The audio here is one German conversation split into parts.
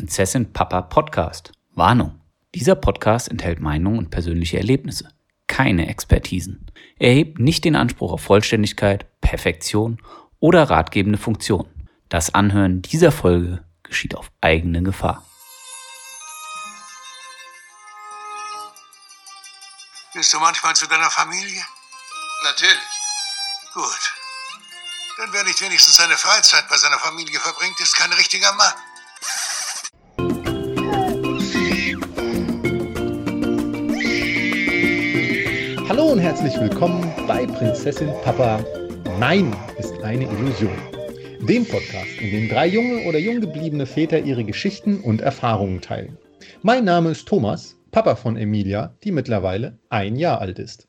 Prinzessin Papa Podcast. Warnung. Dieser Podcast enthält Meinungen und persönliche Erlebnisse, keine Expertisen. Er hebt nicht den Anspruch auf Vollständigkeit, Perfektion oder ratgebende Funktion. Das Anhören dieser Folge geschieht auf eigene Gefahr. Bist du manchmal zu deiner Familie? Natürlich. Gut. Denn wer nicht wenigstens seine Freizeit bei seiner Familie verbringt, ist kein richtiger Mann. Und herzlich willkommen bei Prinzessin Papa. Nein ist eine Illusion. Dem Podcast, in dem drei junge oder jung gebliebene Väter ihre Geschichten und Erfahrungen teilen. Mein Name ist Thomas, Papa von Emilia, die mittlerweile ein Jahr alt ist.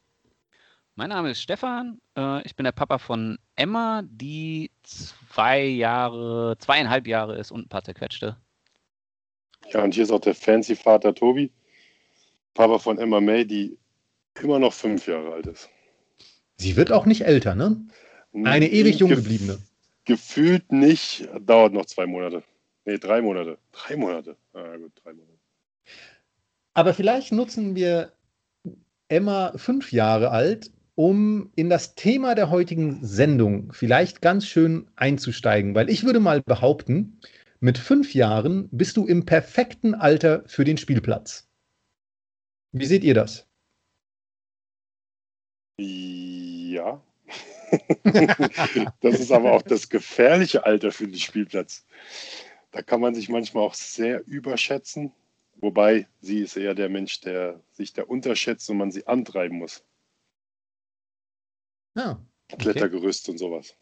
Mein Name ist Stefan. äh, Ich bin der Papa von Emma, die zwei Jahre, zweieinhalb Jahre ist und ein paar zerquetschte. Ja, und hier ist auch der fancy Vater Tobi, Papa von Emma May, die immer noch fünf Jahre alt ist. Sie wird auch nicht älter, ne? Eine ewig jung Gef- gebliebene. Gefühlt nicht, dauert noch zwei Monate. Nee, drei Monate. Drei Monate. Ah, gut, drei Monate. Aber vielleicht nutzen wir Emma fünf Jahre alt, um in das Thema der heutigen Sendung vielleicht ganz schön einzusteigen, weil ich würde mal behaupten, mit fünf Jahren bist du im perfekten Alter für den Spielplatz. Wie seht ihr das? Ja. das ist aber auch das gefährliche Alter für den Spielplatz. Da kann man sich manchmal auch sehr überschätzen. Wobei sie ist eher der Mensch, der sich da unterschätzt und man sie antreiben muss. Ja, Klettergerüst und sowas.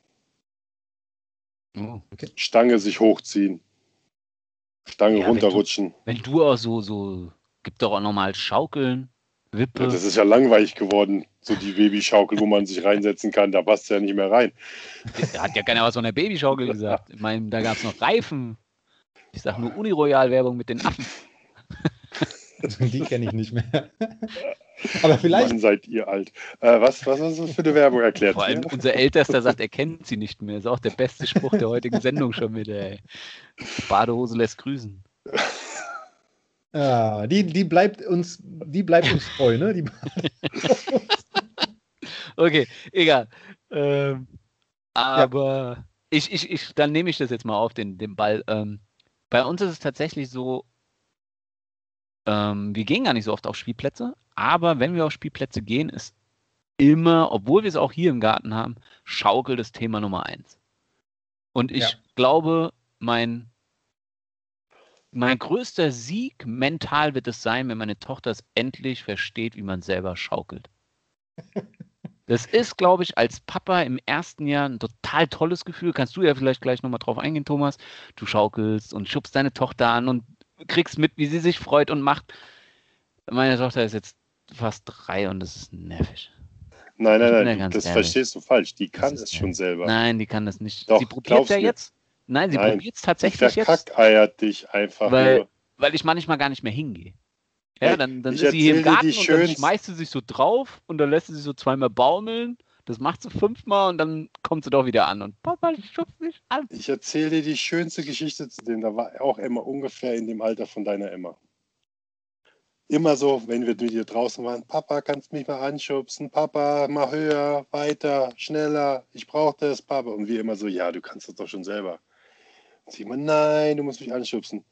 Oh. Stange sich hochziehen. Stange Ja, wenn du- runterrutschen. Wenn du auch so, so, gibt doch auch nochmal Schaukeln, Wippe. Ja, das ist ja langweilig geworden, so die Babyschaukel, wo man sich reinsetzen kann. Da passt ja nicht mehr rein. Da hat ja keiner was von der Babyschaukel gesagt. Ich meine, da gab es noch Reifen. Ich sag nur Uniroyal-Werbung mit den Affen. die kenne ich nicht mehr. Aber vielleicht, Mann, seid ihr alt. Äh, was, was ist das für eine Werbung erklärt? Vor allem unser Ältester sagt, er kennt sie nicht mehr. Ist auch der beste Spruch der heutigen Sendung schon wieder, ey. Badehose lässt grüßen. Ja, die, die bleibt uns, die bleibt uns treu, ne? Die, Okay, egal. Ähm, aber ich, ich, ich, dann nehme ich das jetzt mal auf, den, den Ball. Ähm, bei uns ist es tatsächlich so, ähm, wir gehen gar nicht so oft auf Spielplätze, aber wenn wir auf Spielplätze gehen, ist immer, obwohl wir es auch hier im Garten haben, Schaukel das Thema Nummer eins. Und ich Ja. glaube, mein, mein größter Sieg mental wird es sein, wenn meine Tochter es endlich versteht, wie man selber schaukelt. Das ist, glaube ich, als Papa im ersten Jahr ein total tolles Gefühl. Kannst du ja vielleicht gleich nochmal drauf eingehen, Thomas. Du schaukelst und schubst deine Tochter an und kriegst mit, wie sie sich freut und macht. Meine Tochter ist jetzt fast drei und das ist nervig. Nein, nein, nein, ganz das ehrlich. verstehst du falsch. Die kann es schon selber. Nein, die kann das nicht. Doch, sie probiert ja jetzt. Nein, sie probiert es tatsächlich jetzt, verkackeiert dich einfach Weil- nur. weil ich manchmal gar nicht mehr hingehe. Ja, dann, dann ich ist sie hier im Garten und dann schönst- schmeißt sie sich so drauf und dann lässt sie sich so zweimal baumeln. Das macht sie fünfmal und dann kommt sie doch wieder an und Papa schubst mich an. Ich erzähle dir die schönste Geschichte zu dem. Da war auch Emma ungefähr in dem Alter von deiner Emma. Immer so, wenn wir mit dir draußen waren, Papa, kannst mich mal anschubsen, Papa, mal höher, weiter, schneller, ich brauche das, Papa. Und wir immer so, ja, du kannst das doch schon selber. Immer, nein, du musst mich anschubsen.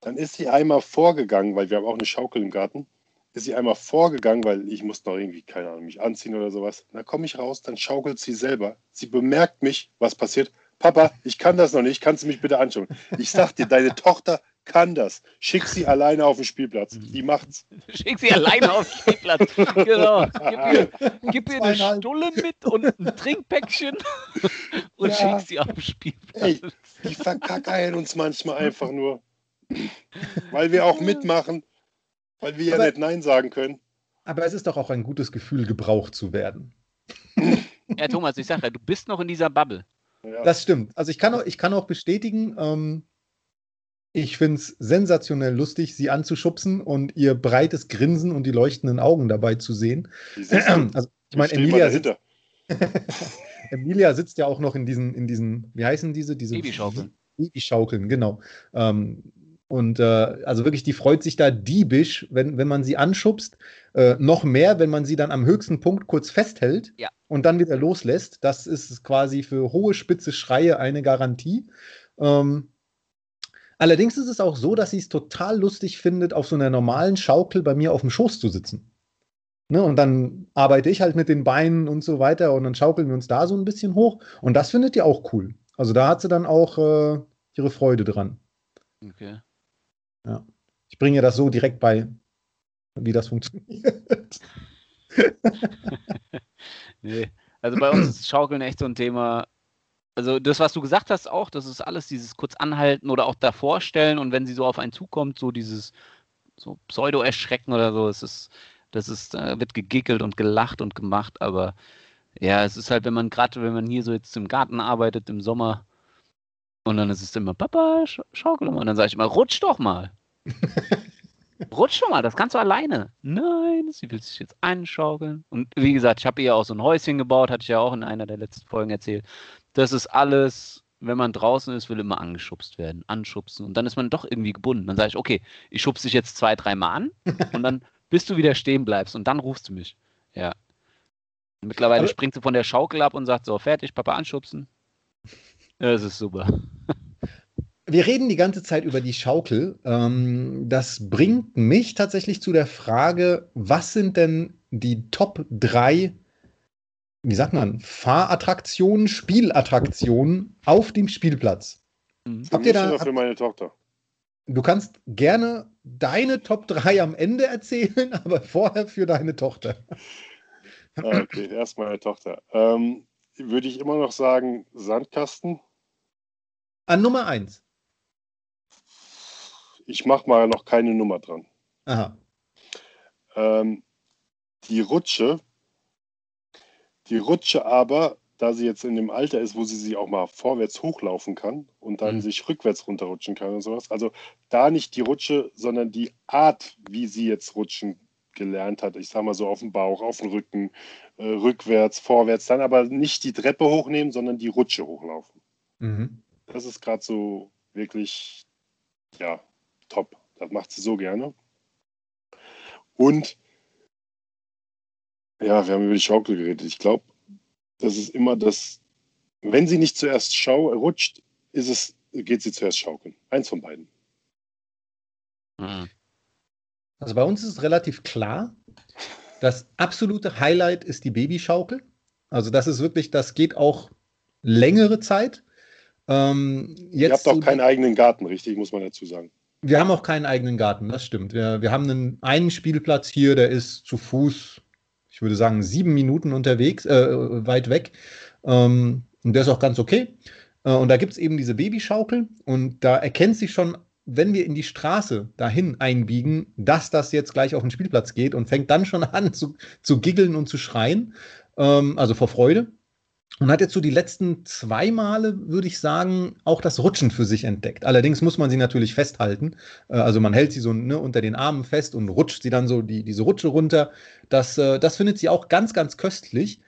Dann ist sie einmal vorgegangen, weil wir haben auch eine Schaukel im Garten, ist sie einmal vorgegangen, weil ich musste noch irgendwie, keine Ahnung, mich anziehen oder sowas. Dann komme ich raus, dann schaukelt sie selber. Sie bemerkt mich, was passiert. Papa, ich kann das noch nicht, kannst du mich bitte anschauen? Ich sag dir, deine Tochter kann das. Schick sie alleine auf den Spielplatz. Die macht's. Schick sie alleine auf den Spielplatz. genau. Gib ihr, gib ihr eine. Stulle mit und ein Trinkpäckchen und Ja. schick sie auf den Spielplatz. Ey, die verkackeiern uns manchmal einfach nur. Weil wir auch mitmachen. Weil wir ja Aber- nicht Nein sagen können. aber es ist doch auch ein gutes Gefühl, gebraucht zu werden. Ja, Thomas, ich sag ja, du bist noch in dieser Bubble. Ja. Das stimmt. Also ich kann auch, ich kann auch bestätigen, ähm, ich finde es sensationell lustig, sie anzuschubsen und ihr breites Grinsen und die leuchtenden Augen dabei zu sehen. Also ich meine, Emilia, sitzt-. Emilia sitzt ja auch noch in diesen, in diesen, wie heißen diese? diese Babyschaukeln. Babyschaukeln, genau. Ähm, Und äh, also wirklich, die freut sich da diebisch, wenn, wenn man sie anschubst. Äh, noch mehr, wenn man sie dann am höchsten Punkt kurz festhält Ja. und dann wieder loslässt. Das ist quasi für hohe, spitze Schreie eine Garantie. Ähm, allerdings ist es auch so, dass sie es total lustig findet, auf so einer normalen Schaukel bei mir auf dem Schoß zu sitzen. Ne, und dann arbeite ich halt mit den Beinen und so weiter und dann schaukeln wir uns da so ein bisschen hoch. Und das findet ihr auch cool. Also da hat sie dann auch äh, ihre Freude dran. Okay. Ich bringe ihr das so direkt bei, wie das funktioniert. Nee. Also bei uns ist Schaukeln echt so ein Thema. Also das, was du gesagt hast, auch, das ist alles dieses kurz anhalten oder auch davor stellen und wenn sie so auf einen zukommt, so dieses so Pseudo-Erschrecken oder so, es ist, das ist, da wird gegickelt und gelacht und gemacht, aber ja, es ist halt, wenn man gerade, wenn man hier so jetzt im Garten arbeitet im Sommer und dann ist es immer, Papa, sch schaukel mal. Und dann sage ich immer, rutsch doch mal. Rutsch doch mal, das kannst du alleine. Nein, sie will sich jetzt einschaukeln. Und wie gesagt, ich habe ihr auch so ein Häuschen gebaut, hatte ich ja auch in einer der letzten Folgen erzählt. Das ist alles, wenn man draußen ist, will immer angeschubst werden, anschubsen. Und dann ist man doch irgendwie gebunden. Dann sage ich, okay, ich schubse dich jetzt zwei, dreimal an und dann, bis du wieder stehen bleibst und dann rufst du mich. Ja. Mittlerweile Aber- springt sie von der Schaukel ab und sagt so, fertig, Papa anschubsen. Das ist super. Wir reden die ganze Zeit über die Schaukel. Ähm, das bringt mich tatsächlich zu der Frage, was sind denn die Top 3, wie sagt man, Fahrattraktionen, Spielattraktionen auf dem Spielplatz? Mhm. Für Habt ihr da- oder für meine Tochter? Du kannst gerne deine Top 3 am Ende erzählen, aber vorher für deine Tochter. Ah, okay, erst meine Tochter. Ähm, würde ich immer noch sagen, Sandkasten. An Nummer 1. Ich mache mal noch keine Nummer dran. Aha. Ähm, die Rutsche, die Rutsche aber, da sie jetzt in dem Alter ist, wo sie sich auch mal vorwärts hochlaufen kann und dann Mhm. sich rückwärts runterrutschen kann und sowas. Also da nicht die Rutsche, sondern die Art, wie sie jetzt rutschen gelernt hat. Ich sag mal so auf dem Bauch, auf dem Rücken, äh, rückwärts, vorwärts, dann aber nicht die Treppe hochnehmen, sondern die Rutsche hochlaufen. Mhm. Das ist gerade so wirklich, ja, top. Das macht sie so gerne. Und, ja, wir haben über die Schaukel geredet. Ich glaube, das ist immer das, wenn sie nicht zuerst schau rutscht, ist es, geht sie zuerst schaukeln. Eins von beiden. Mhm. Also bei uns ist es relativ klar. Das absolute Highlight ist die Babyschaukel. Also das ist wirklich, das geht auch längere Zeit. Ähm, jetzt Ihr habt auch keinen eigenen Garten, richtig, muss man dazu sagen. Wir haben auch keinen eigenen Garten, das stimmt. Wir, wir haben einen, einen Spielplatz hier, der ist zu Fuß, ich würde sagen, sieben Minuten unterwegs, äh, weit weg. Ähm, und der ist auch ganz okay. Äh, und da gibt es eben diese Babyschaukel und da erkennt sich schon, wenn wir in die Straße dahin einbiegen, dass das jetzt gleich auf den Spielplatz geht und fängt dann schon an zu, zu giggeln und zu schreien, ähm, also vor Freude. Und hat jetzt so die letzten zwei Male, würde ich sagen, auch das Rutschen für sich entdeckt. Allerdings muss man sie natürlich festhalten. Äh, Also man hält sie so ne, unter den Armen fest und rutscht sie dann so die, diese Rutsche runter. Das, äh, das findet sie auch ganz, ganz köstlich.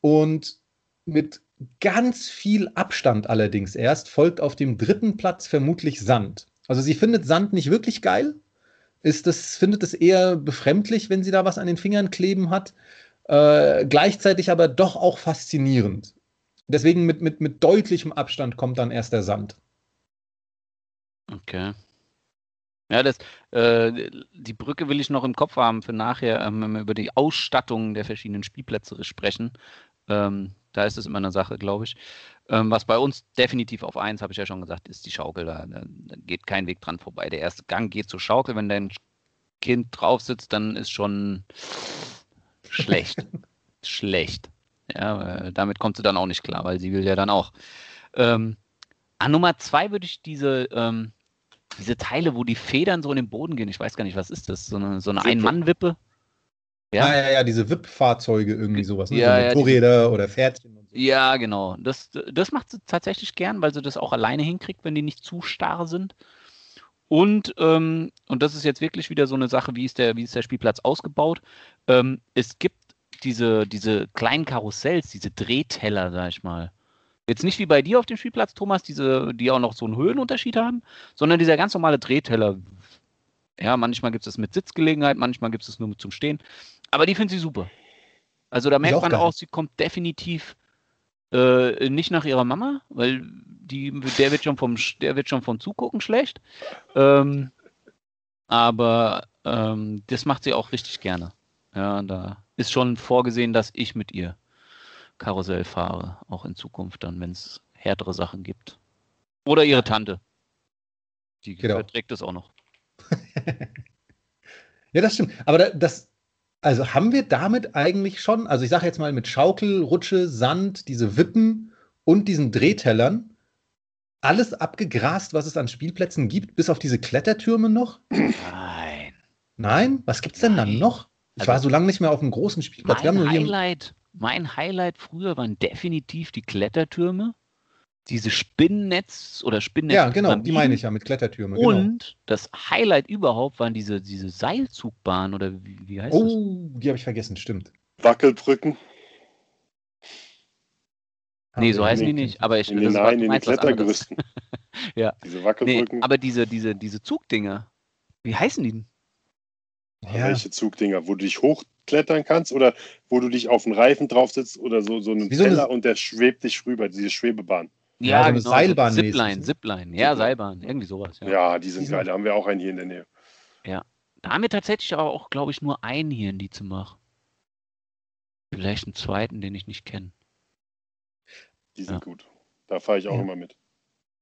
Und mit ganz viel Abstand allerdings erst folgt auf dem dritten Platz vermutlich Sand. Also sie findet Sand nicht wirklich geil. Ist das, findet es eher befremdlich, wenn sie da was an den Fingern kleben hat. Äh, gleichzeitig aber doch auch faszinierend. Deswegen mit, mit, mit deutlichem Abstand kommt dann erst der Sand. Okay. Ja, das, äh, die Brücke will ich noch im Kopf haben für nachher, ähm, wenn wir über die Ausstattung der verschiedenen Spielplätze sprechen. Ähm, da ist es immer eine Sache, glaube ich. Ähm, was bei uns definitiv auf eins, habe ich ja schon gesagt, ist die Schaukel. Da, da, geht kein Weg dran vorbei. Der erste Gang geht zur Schaukel. Wenn dein Kind drauf sitzt, dann ist schon schlecht. schlecht. Ja, äh, damit kommt sie dann auch nicht klar, weil sie will ja dann auch. Ähm, an Nummer zwei würde ich diese, ähm, diese Teile, wo die Federn so in den Boden gehen, ich weiß gar nicht, was ist das? So eine, so eine Wippe. Ein-Mann-Wippe? Ja, Ja? ja, ja, diese WIP-Fahrzeuge irgendwie sowas. Ne? Ja, so ja, Motorräder oder Pferdchen und so. Ja, genau. Das, das macht sie tatsächlich gern, weil sie das auch alleine hinkriegt, wenn die nicht zu starr sind. Und, ähm, und das ist jetzt wirklich wieder so eine Sache, wie ist der, wie ist der Spielplatz ausgebaut? Ähm, es gibt diese, diese kleinen Karussells, diese Drehteller, sag ich mal. Jetzt nicht wie bei dir auf dem Spielplatz, Thomas, diese, die auch noch so einen Höhenunterschied haben, sondern dieser ganz normale Drehteller. Ja, manchmal gibt es das mit Sitzgelegenheit, manchmal gibt es nur zum Stehen. Aber die finden sie super. Also da merkt auch man geil. auch, sie kommt definitiv äh, nicht nach ihrer Mama, weil die, der wird schon vom, der wird schon vom Zugucken schlecht. Ähm, aber ähm, das macht sie auch richtig gerne. Ja, da ist schon vorgesehen, dass ich mit ihr Karussell fahre, auch in Zukunft dann, wenn es härtere Sachen gibt. Oder ihre Tante. Die Genau. verträgt das auch noch. Ja, das stimmt. Aber da, das, also haben wir damit eigentlich schon, also ich sage jetzt mal mit Schaukel, Rutsche, Sand, diese Wippen und diesen Drehtellern, alles abgegrast, was es an Spielplätzen gibt, bis auf diese Klettertürme noch? Nein. Nein? Was gibt's denn dann Nein. noch? Ich Also- war so lange nicht mehr auf einem großen Spielplatz. Wir haben Mein Highlight, mein Highlight früher waren definitiv die Klettertürme, diese Spinnennetz oder Spinnennetz. ja, genau, die meine ich ja mit Klettertürme. Genau. Und das Highlight überhaupt waren diese, diese Seilzugbahn oder wie, wie heißt das? Oh, die habe ich vergessen, stimmt. Wackelbrücken. Nee, so heißen die nee, nicht, aber ich den, das nein, in den. Klettergerüsten. Ja. Diese Nee, Wackelbrücken. aber diese, diese, diese Zugdinger, wie heißen die denn? Ja, Welche Zugdinger? Wo du dich hochklettern kannst oder wo du dich auf einen Reifen drauf sitzt oder so, so einen Wie so eine- Teller und der schwebt dich rüber, diese Schwebebahn. Ja, so eine Seilbahn Zipline, mäßig. Zipline, ja, Seilbahn, irgendwie sowas. Ja. Ja, die sind Die geil. Da haben wir auch einen hier in der Nähe. Da haben wir tatsächlich aber auch, glaube ich, nur einen hier in Dietzemach. Vielleicht einen zweiten, den ich nicht kenne. Die sind Ja. gut. Da fahre ich auch Ja. immer mit.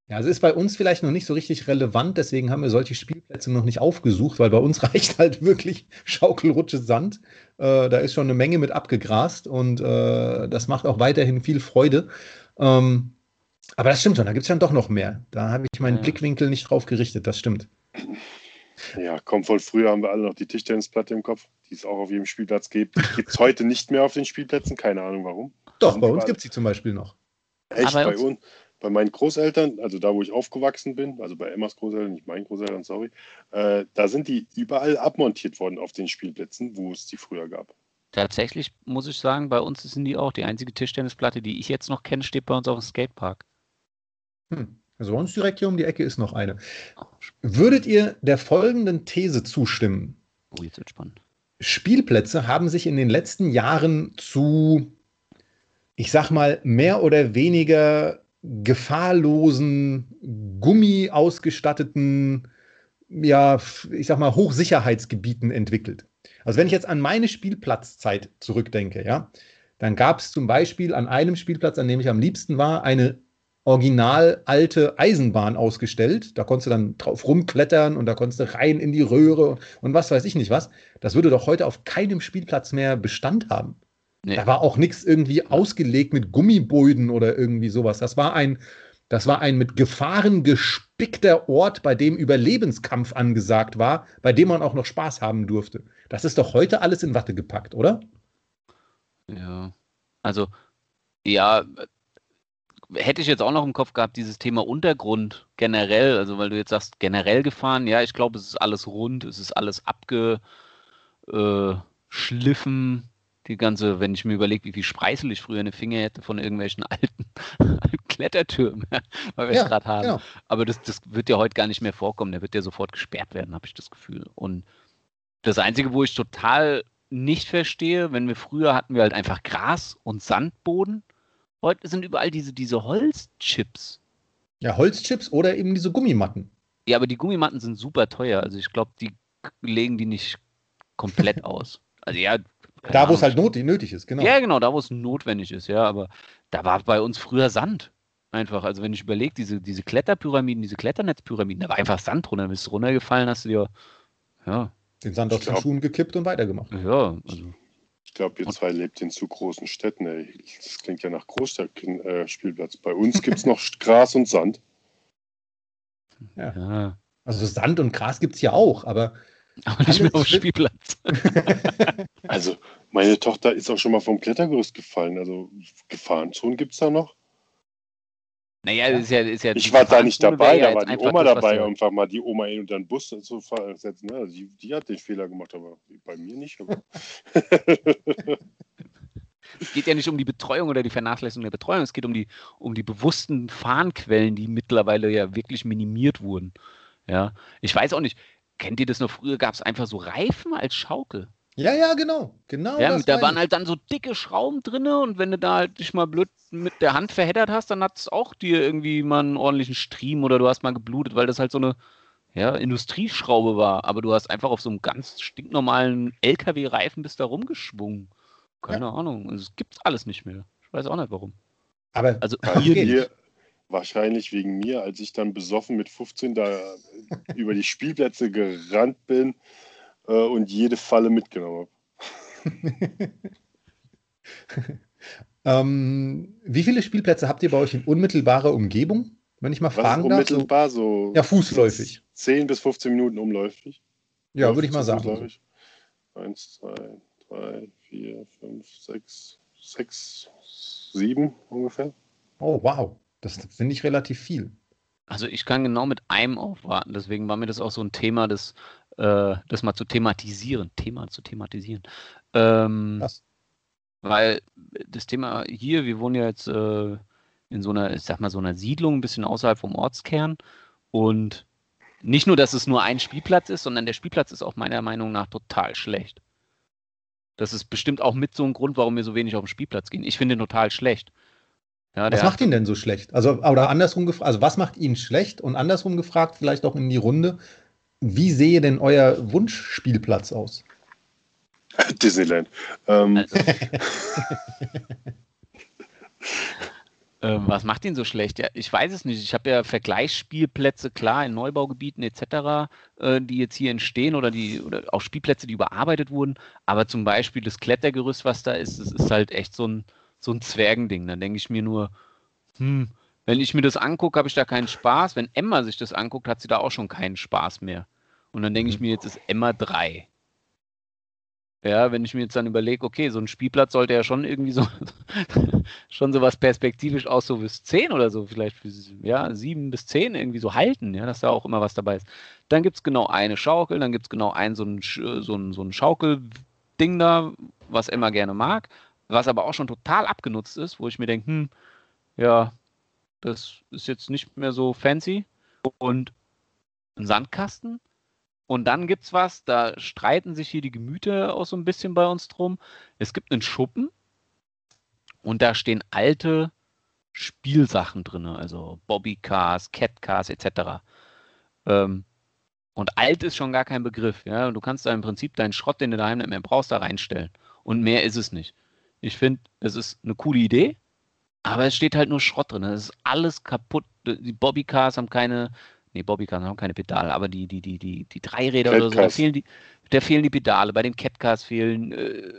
Ja, also ist bei uns vielleicht noch nicht so richtig relevant, deswegen haben wir solche Spielplätze noch nicht aufgesucht, weil bei uns reicht halt wirklich Schaukelrutsche Sand. Äh, da ist schon eine Menge mit abgegrast und äh, das macht auch weiterhin viel Freude. Ähm, aber das stimmt schon, da gibt es dann doch noch mehr. Da habe ich meinen Ja. Blickwinkel nicht drauf gerichtet, das stimmt. Ja, komm, voll früher haben wir alle noch die Tischtennisplatte im Kopf, die es auch auf jedem Spielplatz gibt. Gibt es heute nicht mehr auf den Spielplätzen, keine Ahnung warum. Doch, bei uns gibt es sie zum Beispiel noch. Echt, bei bei, uns- uns, bei meinen Großeltern, also da, wo ich aufgewachsen bin, also bei Emmas Großeltern, nicht meinen Großeltern, sorry, äh, da sind die überall abmontiert worden auf den Spielplätzen, wo es die früher gab. Tatsächlich muss ich sagen, bei uns sind die auch. Die einzige Tischtennisplatte, die ich jetzt noch kenne, steht bei uns auf dem Skatepark. Hm. Also bei uns direkt hier um die Ecke ist noch eine. Würdet ihr der folgenden These zustimmen? Oh, jetzt wird spannend. Spielplätze haben sich in den letzten Jahren zu, ich sag mal, mehr oder weniger gefahrlosen, Gummi ausgestatteten, ja, ich sag mal, Hochsicherheitsgebieten entwickelt. Also wenn ich jetzt an meine Spielplatzzeit zurückdenke, ja, dann gab es zum Beispiel an einem Spielplatz, an dem ich am liebsten war, eine original alte Eisenbahn ausgestellt. Da konntest du dann drauf rumklettern und da konntest du rein in die Röhre und was weiß ich nicht was. Das würde doch heute auf keinem Spielplatz mehr Bestand haben. Nee. Da war auch nichts irgendwie ausgelegt mit Gummiböden oder irgendwie sowas. Das war ein, das war ein mit Gefahren gespickter Ort, bei dem Überlebenskampf angesagt war, bei dem man auch noch Spaß haben durfte. Das ist doch heute alles in Watte gepackt, oder? Ja. Also, ja, hätte ich jetzt auch noch im Kopf gehabt, dieses Thema Untergrund generell, also weil du jetzt sagst, generell gefahren, ja, ich glaube, es ist alles rund, es ist alles abgeschliffen. Die ganze, wenn ich mir überlege, wie viel Spreißel ich früher in den Finger hätte von irgendwelchen alten, Klettertürmen, weil wir es gerade haben. genau. Aber das, das wird ja heute gar nicht mehr vorkommen. Der wird ja sofort gesperrt werden, habe ich das Gefühl. Und das Einzige, wo ich total nicht verstehe, wenn wir früher hatten wir halt einfach Gras und Sandboden. Heute sind überall diese, diese Holzchips. Ja, Holzchips oder eben diese Gummimatten. Ja, aber die Gummimatten sind super teuer. Also ich glaube, die legen die nicht komplett aus. Also ja. Da, wo es halt not nötig ist, genau. Ja, genau, da wo es notwendig ist, ja. Aber da war bei uns früher Sand. Einfach. Also wenn ich überlege, diese, diese Kletterpyramiden, diese Kletternetzpyramiden, da war einfach Sand drunter. Dann bist du runtergefallen, hast du dir. Ja, Den Sand aus den Schuhen gekippt und weitergemacht. ja, also. Ich glaube, ihr zwei lebt in zu großen Städten. Ey. Das klingt ja nach Großstadtspielplatz. Bei uns gibt es noch Gras und Sand. Ja. Also Sand und Gras gibt es ja auch, aber Aber nicht mehr auf dem Spielplatz. Also, meine Tochter ist auch schon mal vom Klettergerüst gefallen. Also, Gefahrenzonen gibt es da noch. Naja, ist ja, ist ja Ich war da nicht dabei, ja da war die Oma dabei, ja- einfach mal die Oma in unter den Bus zu setzen. Ne? Also die, die hat den Fehler gemacht, aber bei mir nicht. Es geht ja nicht um die Betreuung oder die Vernachlässigung der Betreuung, es geht um die, um die bewussten Fahnenquellen, die mittlerweile ja wirklich minimiert wurden. Ja, ich weiß auch nicht, kennt ihr das noch? Früher gab es einfach so Reifen als Schaukel. Ja, ja, genau. genau ja, da waren ich. halt dann so dicke Schrauben drin und wenn du da halt dich mal blöd mit der Hand verheddert hast, dann hat es auch dir irgendwie mal einen ordentlichen Stream oder du hast mal geblutet, weil das halt so eine ja, Industrieschraube war. Aber du hast einfach auf so einem ganz stinknormalen LKW-Reifen bist da rumgeschwungen. Keine ja. Ahnung. Es gibt's alles nicht mehr. Ich weiß auch nicht warum. Aber also hier, hier wahrscheinlich wegen mir, als ich dann besoffen mit 15 da über die Spielplätze gerannt bin äh, und jede Falle mitgenommen habe. ähm, wie viele Spielplätze habt ihr bei euch in unmittelbarer Umgebung? Wenn ich mal fragen Was darf. Unmittelbar so. Ja, fußläufig. 10 bis 15 Minuten umläufig. Ja, würde ich mal sagen. Eins, zwei, drei, vier, fünf, sechs, sechs, sieben ungefähr. Oh, wow. Das finde ich relativ viel. Also ich kann genau mit einem aufwarten, deswegen war mir das auch so ein Thema, das, äh, das mal zu thematisieren. Thema zu thematisieren. Ähm, Was? Weil das Thema hier, wir wohnen ja jetzt äh, in so einer, ich sag mal, so einer Siedlung, ein bisschen außerhalb vom Ortskern. Und nicht nur, dass es nur ein Spielplatz ist, sondern der Spielplatz ist auch meiner Meinung nach total schlecht. Das ist bestimmt auch mit so ein Grund, warum wir so wenig auf den Spielplatz gehen. Ich finde ihn total schlecht. Ja, was macht ihn denn so schlecht? Also, oder andersrum gefragt, also was macht ihn schlecht? Und andersrum gefragt, vielleicht auch in die Runde, wie sehe denn euer Wunschspielplatz aus? Disneyland. Ähm. Also. ähm, was macht ihn so schlecht? Ja, ich weiß es nicht. Ich habe ja Vergleichsspielplätze, klar, in Neubaugebieten etc., äh, die jetzt hier entstehen oder, die, oder auch Spielplätze, die überarbeitet wurden. Aber zum Beispiel das Klettergerüst, was da ist, das ist halt echt so ein so ein Zwergending. Dann denke ich mir nur, hm, wenn ich mir das angucke, habe ich da keinen Spaß. Wenn Emma sich das anguckt, hat sie da auch schon keinen Spaß mehr. Und dann denke ich mhm. mir, jetzt ist Emma 3. Ja, wenn ich mir jetzt dann überlege, okay, so ein Spielplatz sollte ja schon irgendwie so, schon so was perspektivisch aus so bis 10 oder so, vielleicht für, ja, 7 bis 10 irgendwie so halten, ja, dass da auch immer was dabei ist. Dann gibt es genau eine Schaukel, dann gibt es genau ein so ein, so ein, so ein Schaukelding da, was Emma gerne mag was aber auch schon total abgenutzt ist, wo ich mir denke, hm, ja, das ist jetzt nicht mehr so fancy. Und ein Sandkasten. Und dann gibt es was, da streiten sich hier die Gemüter auch so ein bisschen bei uns drum. Es gibt einen Schuppen und da stehen alte Spielsachen drin, also Bobbycars, Catcars etc. Ähm, und alt ist schon gar kein Begriff. Ja? Du kannst da im Prinzip deinen Schrott, den du daheim nicht mehr brauchst, da reinstellen. Und mehr ist es nicht. Ich finde, es ist eine coole Idee, aber es steht halt nur Schrott drin. Es ist alles kaputt. Die Bobbycars haben keine, nee, Bobbycars haben keine Pedale, aber die, die, die, die, die Dreiräder oder so, da fehlen die, da fehlen die Pedale. Bei den Catcars fehlen. Äh,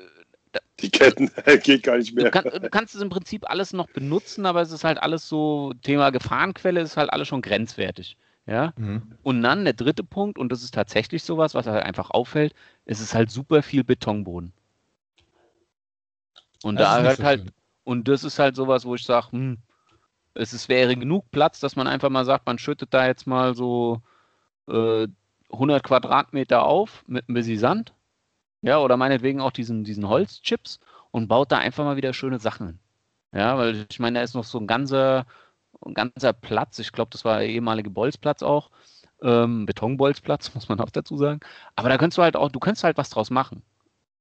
die Ketten geht gar nicht mehr. Du, kann, du, kannst es im Prinzip alles noch benutzen, aber es ist halt alles so, Thema Gefahrenquelle ist halt alles schon grenzwertig. Ja? Mhm. Und dann der dritte Punkt, und das ist tatsächlich sowas, was halt einfach auffällt, es ist halt super viel Betonboden. Und das da halt, schön. und das ist halt sowas, wo ich sage, hm, es ist, wäre genug Platz, dass man einfach mal sagt, man schüttet da jetzt mal so äh, 100 Quadratmeter auf mit ein bisschen Sand. Ja, oder meinetwegen auch diesen, diesen Holzchips und baut da einfach mal wieder schöne Sachen hin. Ja, weil ich meine, da ist noch so ein ganzer, ein ganzer Platz. Ich glaube, das war der ehemalige Bolzplatz auch. Ähm, Betonbolzplatz, muss man auch dazu sagen. Aber da kannst du halt auch, du kannst halt was draus machen.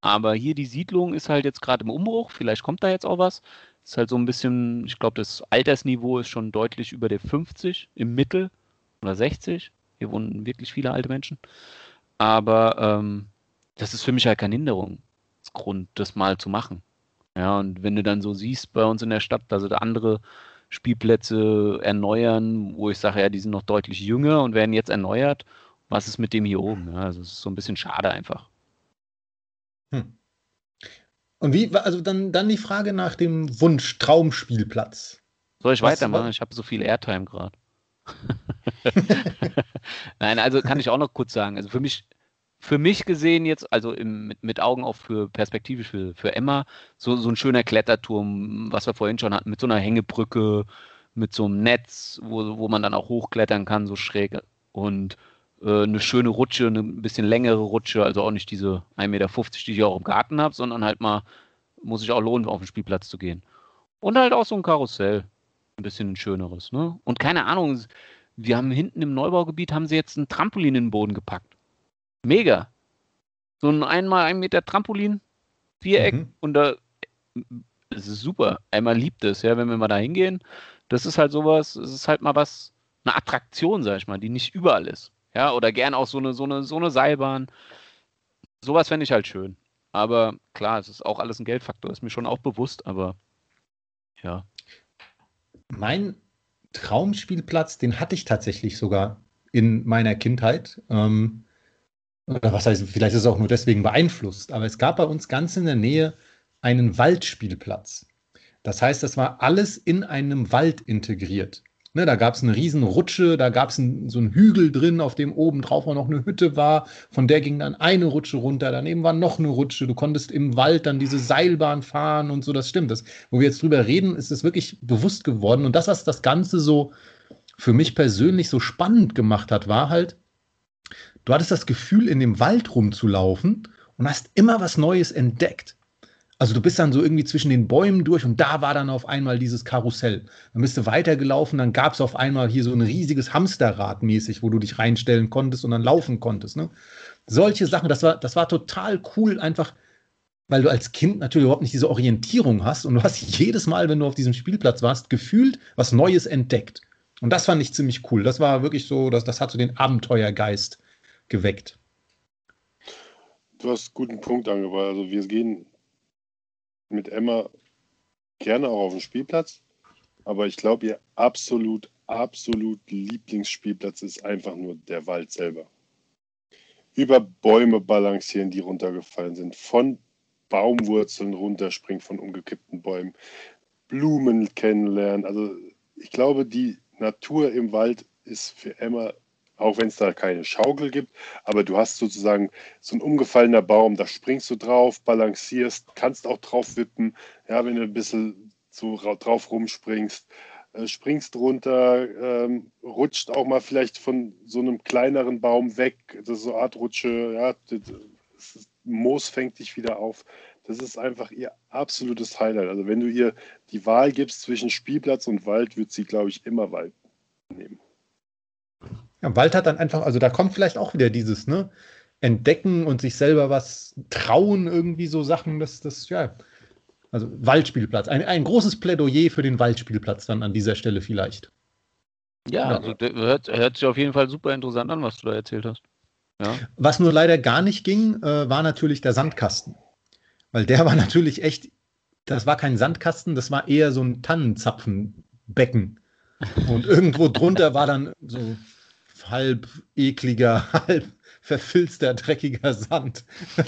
Aber hier die Siedlung ist halt jetzt gerade im Umbruch. Vielleicht kommt da jetzt auch was. Ist halt so ein bisschen, ich glaube, das Altersniveau ist schon deutlich über der 50 im Mittel oder 60. Hier wohnen wirklich viele alte Menschen. Aber ähm, das ist für mich halt kein Hinderungsgrund, das mal zu machen. Ja, und wenn du dann so siehst bei uns in der Stadt, da sind andere Spielplätze erneuern, wo ich sage, ja, die sind noch deutlich jünger und werden jetzt erneuert. Was ist mit dem hier oben? Ja, also es ist so ein bisschen schade einfach. Hm. Und wie, also dann, dann die Frage nach dem Wunsch Traumspielplatz. Soll ich Was weitermachen? Ich habe so viel Airtime gerade. Nein, also kann ich auch noch kurz sagen. Also für mich, für mich gesehen jetzt, also im, mit, mit Augen auch für perspektivisch für, für Emma, so, so ein schöner Kletterturm, was wir vorhin schon hatten, mit so einer Hängebrücke, mit so einem Netz, wo, wo man dann auch hochklettern kann, so schräg. Und äh, eine schöne Rutsche, eine bisschen längere Rutsche, also auch nicht diese 1,50 Meter, die ich auch im Garten habe, sondern halt mal muss sich auch lohnen, auf den Spielplatz zu gehen. Und halt auch so ein Karussell. Ein bisschen schöneres, ne? Und keine Ahnung, wir haben hinten im Neubaugebiet haben sie jetzt ein Trampolin in den Boden gepackt. Mega. So ein einmal ein Meter Trampolin, Viereck mhm. und da es ist super. Einmal liebt es, ja, wenn wir mal da hingehen. Das ist halt sowas, es ist halt mal was, eine Attraktion, sag ich mal, die nicht überall ist. Ja, oder gern auch so eine, so eine, so eine Seilbahn. Sowas fände ich halt schön. Aber klar, es ist auch alles ein Geldfaktor, ist mir schon auch bewusst, aber ja. Mein Traumspielplatz, den hatte ich tatsächlich sogar in meiner Kindheit. Ähm, oder was heißt, vielleicht ist es auch nur deswegen beeinflusst, aber es gab bei uns ganz in der Nähe einen Waldspielplatz. Das heißt, das war alles in einem Wald integriert. Ne, da gab es eine riesen Rutsche, da gab es so einen Hügel drin, auf dem oben drauf auch noch eine Hütte war. Von der ging dann eine Rutsche runter, daneben war noch eine Rutsche. Du konntest im Wald dann diese Seilbahn fahren und so, das stimmt. Das, wo wir jetzt drüber reden, ist es wirklich bewusst geworden. Und das, was das Ganze so für mich persönlich so spannend gemacht hat, war halt, du hattest das Gefühl, in dem Wald rumzulaufen und hast immer was Neues entdeckt. Also du bist dann so irgendwie zwischen den Bäumen durch und da war dann auf einmal dieses Karussell. Dann bist du weitergelaufen, dann gab es auf einmal hier so ein riesiges Hamsterrad mäßig, wo du dich reinstellen konntest und dann laufen konntest. Ne? Solche Sachen, das war, das war total cool, einfach weil du als Kind natürlich überhaupt nicht diese Orientierung hast und du hast jedes Mal, wenn du auf diesem Spielplatz warst, gefühlt was Neues entdeckt. Und das fand ich ziemlich cool. Das war wirklich so, das, das hat so den Abenteuergeist geweckt. Du hast einen guten Punkt angebracht. Also wir gehen mit Emma gerne auch auf den Spielplatz, aber ich glaube, ihr absolut, absolut Lieblingsspielplatz ist einfach nur der Wald selber. Über Bäume balancieren, die runtergefallen sind, von Baumwurzeln runterspringen, von umgekippten Bäumen, Blumen kennenlernen. Also ich glaube, die Natur im Wald ist für Emma auch wenn es da keine Schaukel gibt, aber du hast sozusagen so ein umgefallener Baum, da springst du drauf, balancierst, kannst auch drauf wippen, ja, wenn du ein bisschen so drauf rumspringst, äh, springst runter, ähm, rutscht auch mal vielleicht von so einem kleineren Baum weg, das ist so eine Art Rutsche, ja, das, Moos fängt dich wieder auf. Das ist einfach ihr absolutes Highlight. Also wenn du ihr die Wahl gibst zwischen Spielplatz und Wald, wird sie, glaube ich, immer Wald nehmen. Ja, Wald hat dann einfach, also da kommt vielleicht auch wieder dieses, ne? Entdecken und sich selber was trauen, irgendwie so Sachen, das, das, ja. Also Waldspielplatz. Ein, ein großes Plädoyer für den Waldspielplatz dann an dieser Stelle vielleicht. Ja, ja. also hört, hört sich auf jeden Fall super interessant an, was du da erzählt hast. Ja. Was nur leider gar nicht ging, äh, war natürlich der Sandkasten. Weil der war natürlich echt, das war kein Sandkasten, das war eher so ein Tannenzapfenbecken. Und irgendwo drunter war dann so halb ekliger, halb verfilzter, dreckiger Sand.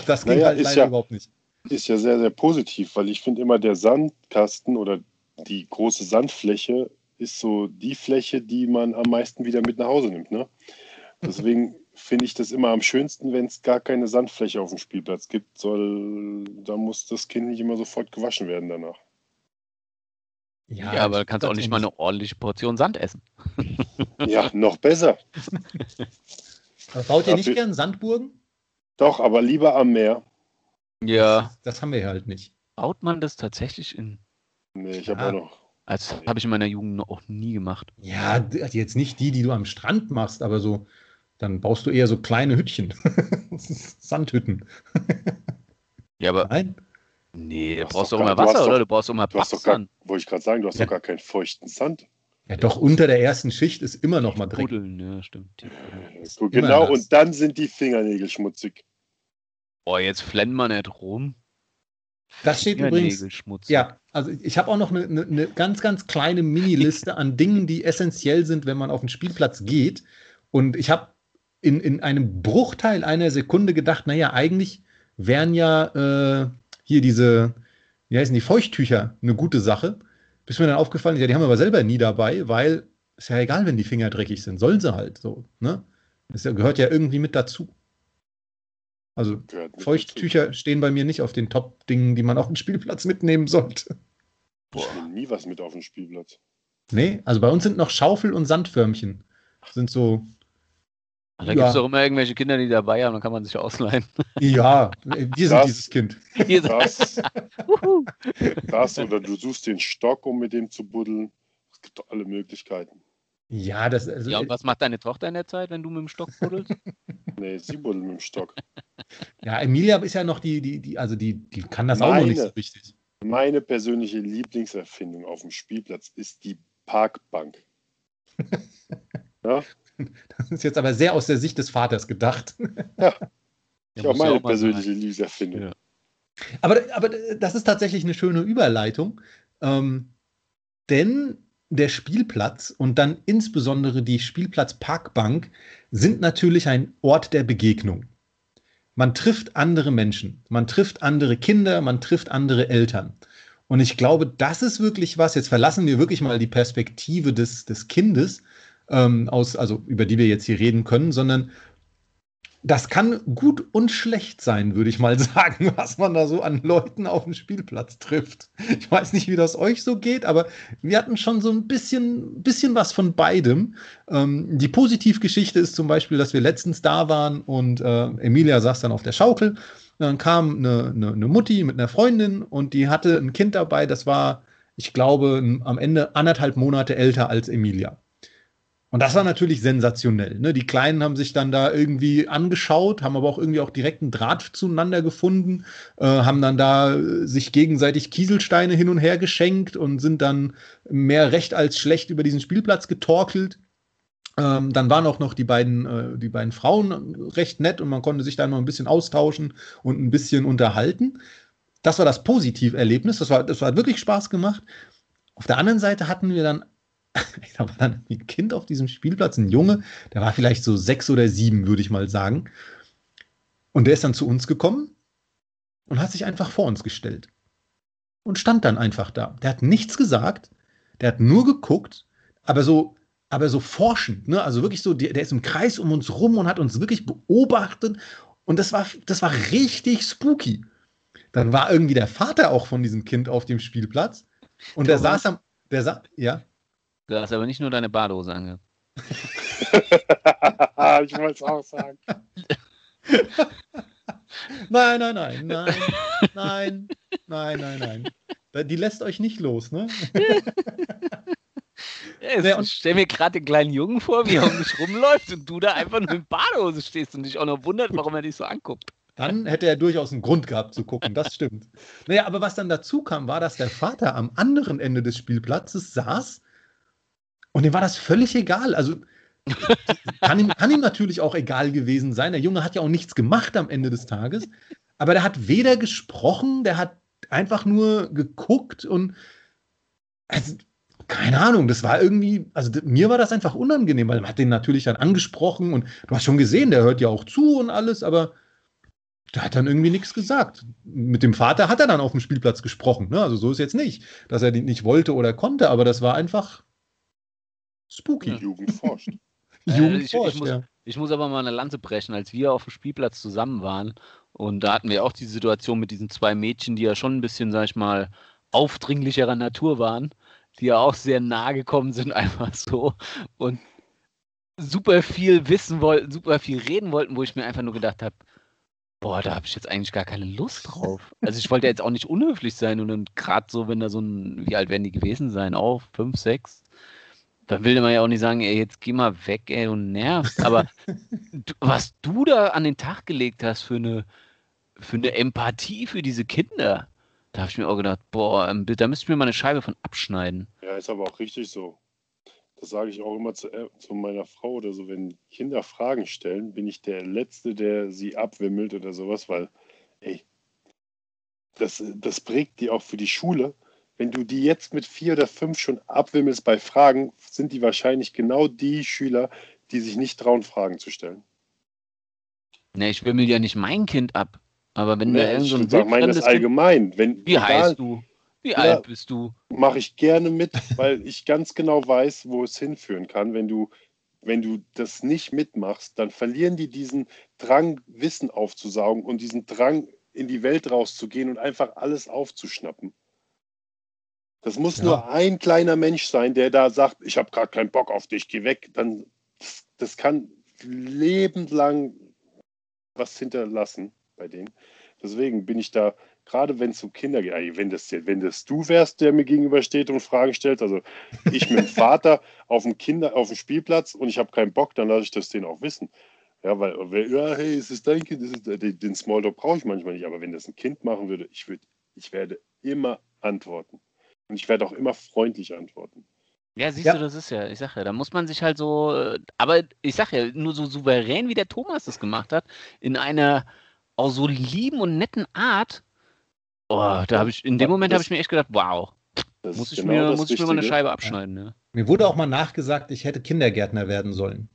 Das ging naja, halt leider ja, überhaupt nicht. Ist ja sehr, sehr positiv, weil ich finde immer, der Sandkasten oder die große Sandfläche ist so die Fläche, die man am meisten wieder mit nach Hause nimmt. Ne? Deswegen finde ich das immer am schönsten, wenn es gar keine Sandfläche auf dem Spielplatz gibt. Soll, da muss das Kind nicht immer sofort gewaschen werden danach. Ja, ja aber du kannst auch nicht mal eine ordentliche Portion Sand essen. Ja, noch besser. Aber baut ihr nicht gern Sandburgen? Doch, aber lieber am Meer. Ja. Das, das haben wir halt nicht. Baut man das tatsächlich in. Nee, ich habe auch noch. Das habe ich in meiner Jugend auch nie gemacht. Ja, jetzt nicht die, die du am Strand machst, aber so, dann baust du eher so kleine Hüttchen. Sandhütten. ja, aber. Nein? Nee, du brauchst doch immer Wasser, oder? Du brauchst immer Wollte ich gerade sagen, du hast ja. doch gar keinen feuchten Sand. Ja, doch unter der ersten Schicht ist immer noch mal drin. Puddeln, ja, stimmt. So, genau, und dann sind die Fingernägel schmutzig. Boah, jetzt flennen wir nicht rum. Das steht übrigens. Ja, also ich habe auch noch eine, eine, eine, ganz, ganz kleine Mini-Liste an Dingen, die essentiell sind, wenn man auf den Spielplatz geht. Und ich habe in, in einem Bruchteil einer Sekunde gedacht, naja, eigentlich wären ja äh, hier diese, wie heißen die, Feuchttücher eine gute Sache. Bis mir dann aufgefallen ist, ja, die haben wir aber selber nie dabei, weil ist ja egal, wenn die Finger dreckig sind, sollen sie halt so, ne? Das gehört ja irgendwie mit dazu. Also Feuchttücher dazu. stehen bei mir nicht auf den Top-Dingen, die man auf dem Spielplatz mitnehmen sollte. Boah. Ich nehme nie was mit auf dem Spielplatz. Nee, also bei uns sind noch Schaufel und Sandförmchen. Sind so Da gibt es doch immer irgendwelche Kinder, die dabei haben, dann kann man sich ausleihen. Ja, wir sind Das- dieses Kind. Das, das oder du suchst den Stock, um mit dem zu buddeln. Es gibt doch alle Möglichkeiten. Ja, das also, ja, und was macht deine Tochter in der Zeit, wenn du mit dem Stock buddelst? Nee, sie buddeln mit dem Stock. ja, Emilia ist ja noch die, die, die, also die, die kann das auch noch nicht so Meine. richtig. Meine persönliche Lieblingserfindung auf dem Spielplatz ist die Parkbank. Ja, Das ist jetzt aber sehr aus der Sicht des Vaters gedacht. Ja, ich muss auch ja meine mal persönliche sein. Lieblingserfindung. Ja. Aber, aber das ist tatsächlich eine schöne Überleitung. Ähm, denn der Spielplatz und dann insbesondere die Spielplatzparkbank sind natürlich ein Ort der Begegnung. Man trifft andere Menschen, man trifft andere Kinder, man trifft andere Eltern. Und ich glaube, das ist wirklich was. Jetzt verlassen wir wirklich mal die Perspektive des, des Kindes, ähm, aus, also über die wir jetzt hier reden können, sondern das kann gut und schlecht sein, würde ich mal sagen, was man da so an Leuten auf dem Spielplatz trifft. Ich weiß nicht, wie das euch so geht, aber wir hatten schon so ein bisschen, bisschen was von beidem. Ähm, die Positivgeschichte ist zum Beispiel, dass wir letztens da waren und äh, Emilia saß dann auf der Schaukel. Dann kam eine, eine, eine Mutti mit einer Freundin und die hatte ein Kind dabei, das war, ich glaube, am Ende anderthalb Monate älter als Emilia. Und das war natürlich sensationell. Ne? Die Kleinen haben sich dann da irgendwie angeschaut, haben aber auch irgendwie auch direkt einen Draht zueinander gefunden, äh, haben dann da äh, sich gegenseitig Kieselsteine hin und her geschenkt und sind dann mehr recht als schlecht über diesen Spielplatz getorkelt. Ähm, dann waren auch noch die beiden, äh, die beiden Frauen recht nett und man konnte sich da noch ein bisschen austauschen und ein bisschen unterhalten. Das war das Positiverlebnis. Das, war, das hat wirklich Spaß gemacht. Auf der anderen Seite hatten wir dann da war dann ein Kind auf diesem Spielplatz, ein Junge, der war vielleicht so sechs oder sieben, würde ich mal sagen. Und der ist dann zu uns gekommen und hat sich einfach vor uns gestellt. Und stand dann einfach da. Der hat nichts gesagt, der hat nur geguckt, aber so, aber so forschend, ne? Also wirklich so, der, der ist im Kreis um uns rum und hat uns wirklich beobachtet. Und das war, das war richtig spooky. Dann war irgendwie der Vater auch von diesem Kind auf dem Spielplatz. Und der saß am, der sa ja. Du hast aber nicht nur deine Badehose angehabt. ich wollte es auch sagen. Nein, nein, nein, nein, nein, nein, nein, nein. Die lässt euch nicht los, ne? Ja, Ja, und- ich stell mir gerade den kleinen Jungen vor, wie er um dich rumläuft und du da einfach nur in Badehose stehst und dich auch noch wundert, warum er dich so anguckt. Dann hätte er durchaus einen Grund gehabt zu gucken, das stimmt. Naja, aber was dann dazu kam, war, dass der Vater am anderen Ende des Spielplatzes saß und dem war das völlig egal. Also kann ihm, kann ihm natürlich auch egal gewesen sein. Der Junge hat ja auch nichts gemacht am Ende des Tages, aber der hat weder gesprochen, der hat einfach nur geguckt und also, keine Ahnung, das war irgendwie, also mir war das einfach unangenehm, weil man hat den natürlich dann angesprochen und du hast schon gesehen, der hört ja auch zu und alles, aber der hat dann irgendwie nichts gesagt. Mit dem Vater hat er dann auf dem Spielplatz gesprochen. Ne? Also so ist jetzt nicht, dass er den nicht wollte oder konnte, aber das war einfach spooky. Jugend forscht. Äh, Jugend ich- ich forscht, muss- ja. Ich muss aber mal eine Lanze brechen, als wir auf dem Spielplatz zusammen waren und da hatten wir auch die Situation mit diesen zwei Mädchen, die ja schon ein bisschen, sag ich mal, aufdringlicherer Natur waren, die ja auch sehr nahe gekommen sind, einfach so und super viel wissen wollten, super viel reden wollten, wo ich mir einfach nur gedacht habe, boah, da habe ich jetzt eigentlich gar keine Lust drauf. Also ich wollte jetzt auch nicht unhöflich sein und dann gerade so, wenn da so ein, wie alt werden die gewesen sein, auch fünf, sechs, dann will man ja auch nicht sagen, ey, jetzt geh mal weg, ey, du nervst. Aber du, was du da an den Tag gelegt hast für eine, für eine Empathie für diese Kinder, da habe ich mir auch gedacht, boah, ähm, da müsste ich mir mal eine Scheibe von abschneiden. Ja, ist aber auch richtig so. Das sage ich auch immer zu, äh, zu meiner Frau oder so, wenn Kinder Fragen stellen, bin ich der Letzte, der sie abwimmelt oder sowas, weil, ey, das, das prägt die auch für die Schule. Wenn du die jetzt mit vier oder fünf schon abwimmelst bei Fragen, sind die wahrscheinlich genau die Schüler, die sich nicht trauen, Fragen zu stellen. Ne, ich wimmel ja nicht mein Kind ab. Aber wenn da Nee, irgend ich so ein sag, meine das allgemein. Wenn, wie heißt du? Wie Ja. alt bist du? mache ich gerne mit, weil ich ganz genau weiß, wo es hinführen kann. Wenn du, wenn du das nicht mitmachst, dann verlieren die diesen Drang, Wissen aufzusaugen und diesen Drang, in die Welt rauszugehen und einfach alles aufzuschnappen. Das muss Ja. nur ein kleiner Mensch sein, der da sagt, ich habe gerade keinen Bock auf dich, geh weg. Dann das, kann lebenslang was hinterlassen bei denen. Deswegen bin ich da, gerade wenn es um Kinder geht, wenn das, wenn das du wärst, der mir gegenübersteht und Fragen stellt, also ich mit dem Vater auf dem Kinder, auf dem Spielplatz und ich habe keinen Bock, dann lasse ich das denen auch wissen. Ja, weil, ja, hey, es ist dein Kind, ist, den Smalltalk brauche ich manchmal nicht, aber wenn das ein Kind machen würde, ich, würd, ich werde immer antworten. Und ich werde auch immer freundlich antworten. Ja, siehst ja. du, das ist ja, ich sag ja, da muss man sich halt so, äh, aber ich sag ja, nur so souverän, wie der Thomas das gemacht hat, in einer auch so lieben und netten Art, oh, da habe ich, in dem Moment habe ich mir echt gedacht, wow, muss ich, genau mir, muss ich mir mal eine Scheibe abschneiden. Ja. Ne? Mir wurde auch mal nachgesagt, ich hätte Kindergärtner werden sollen.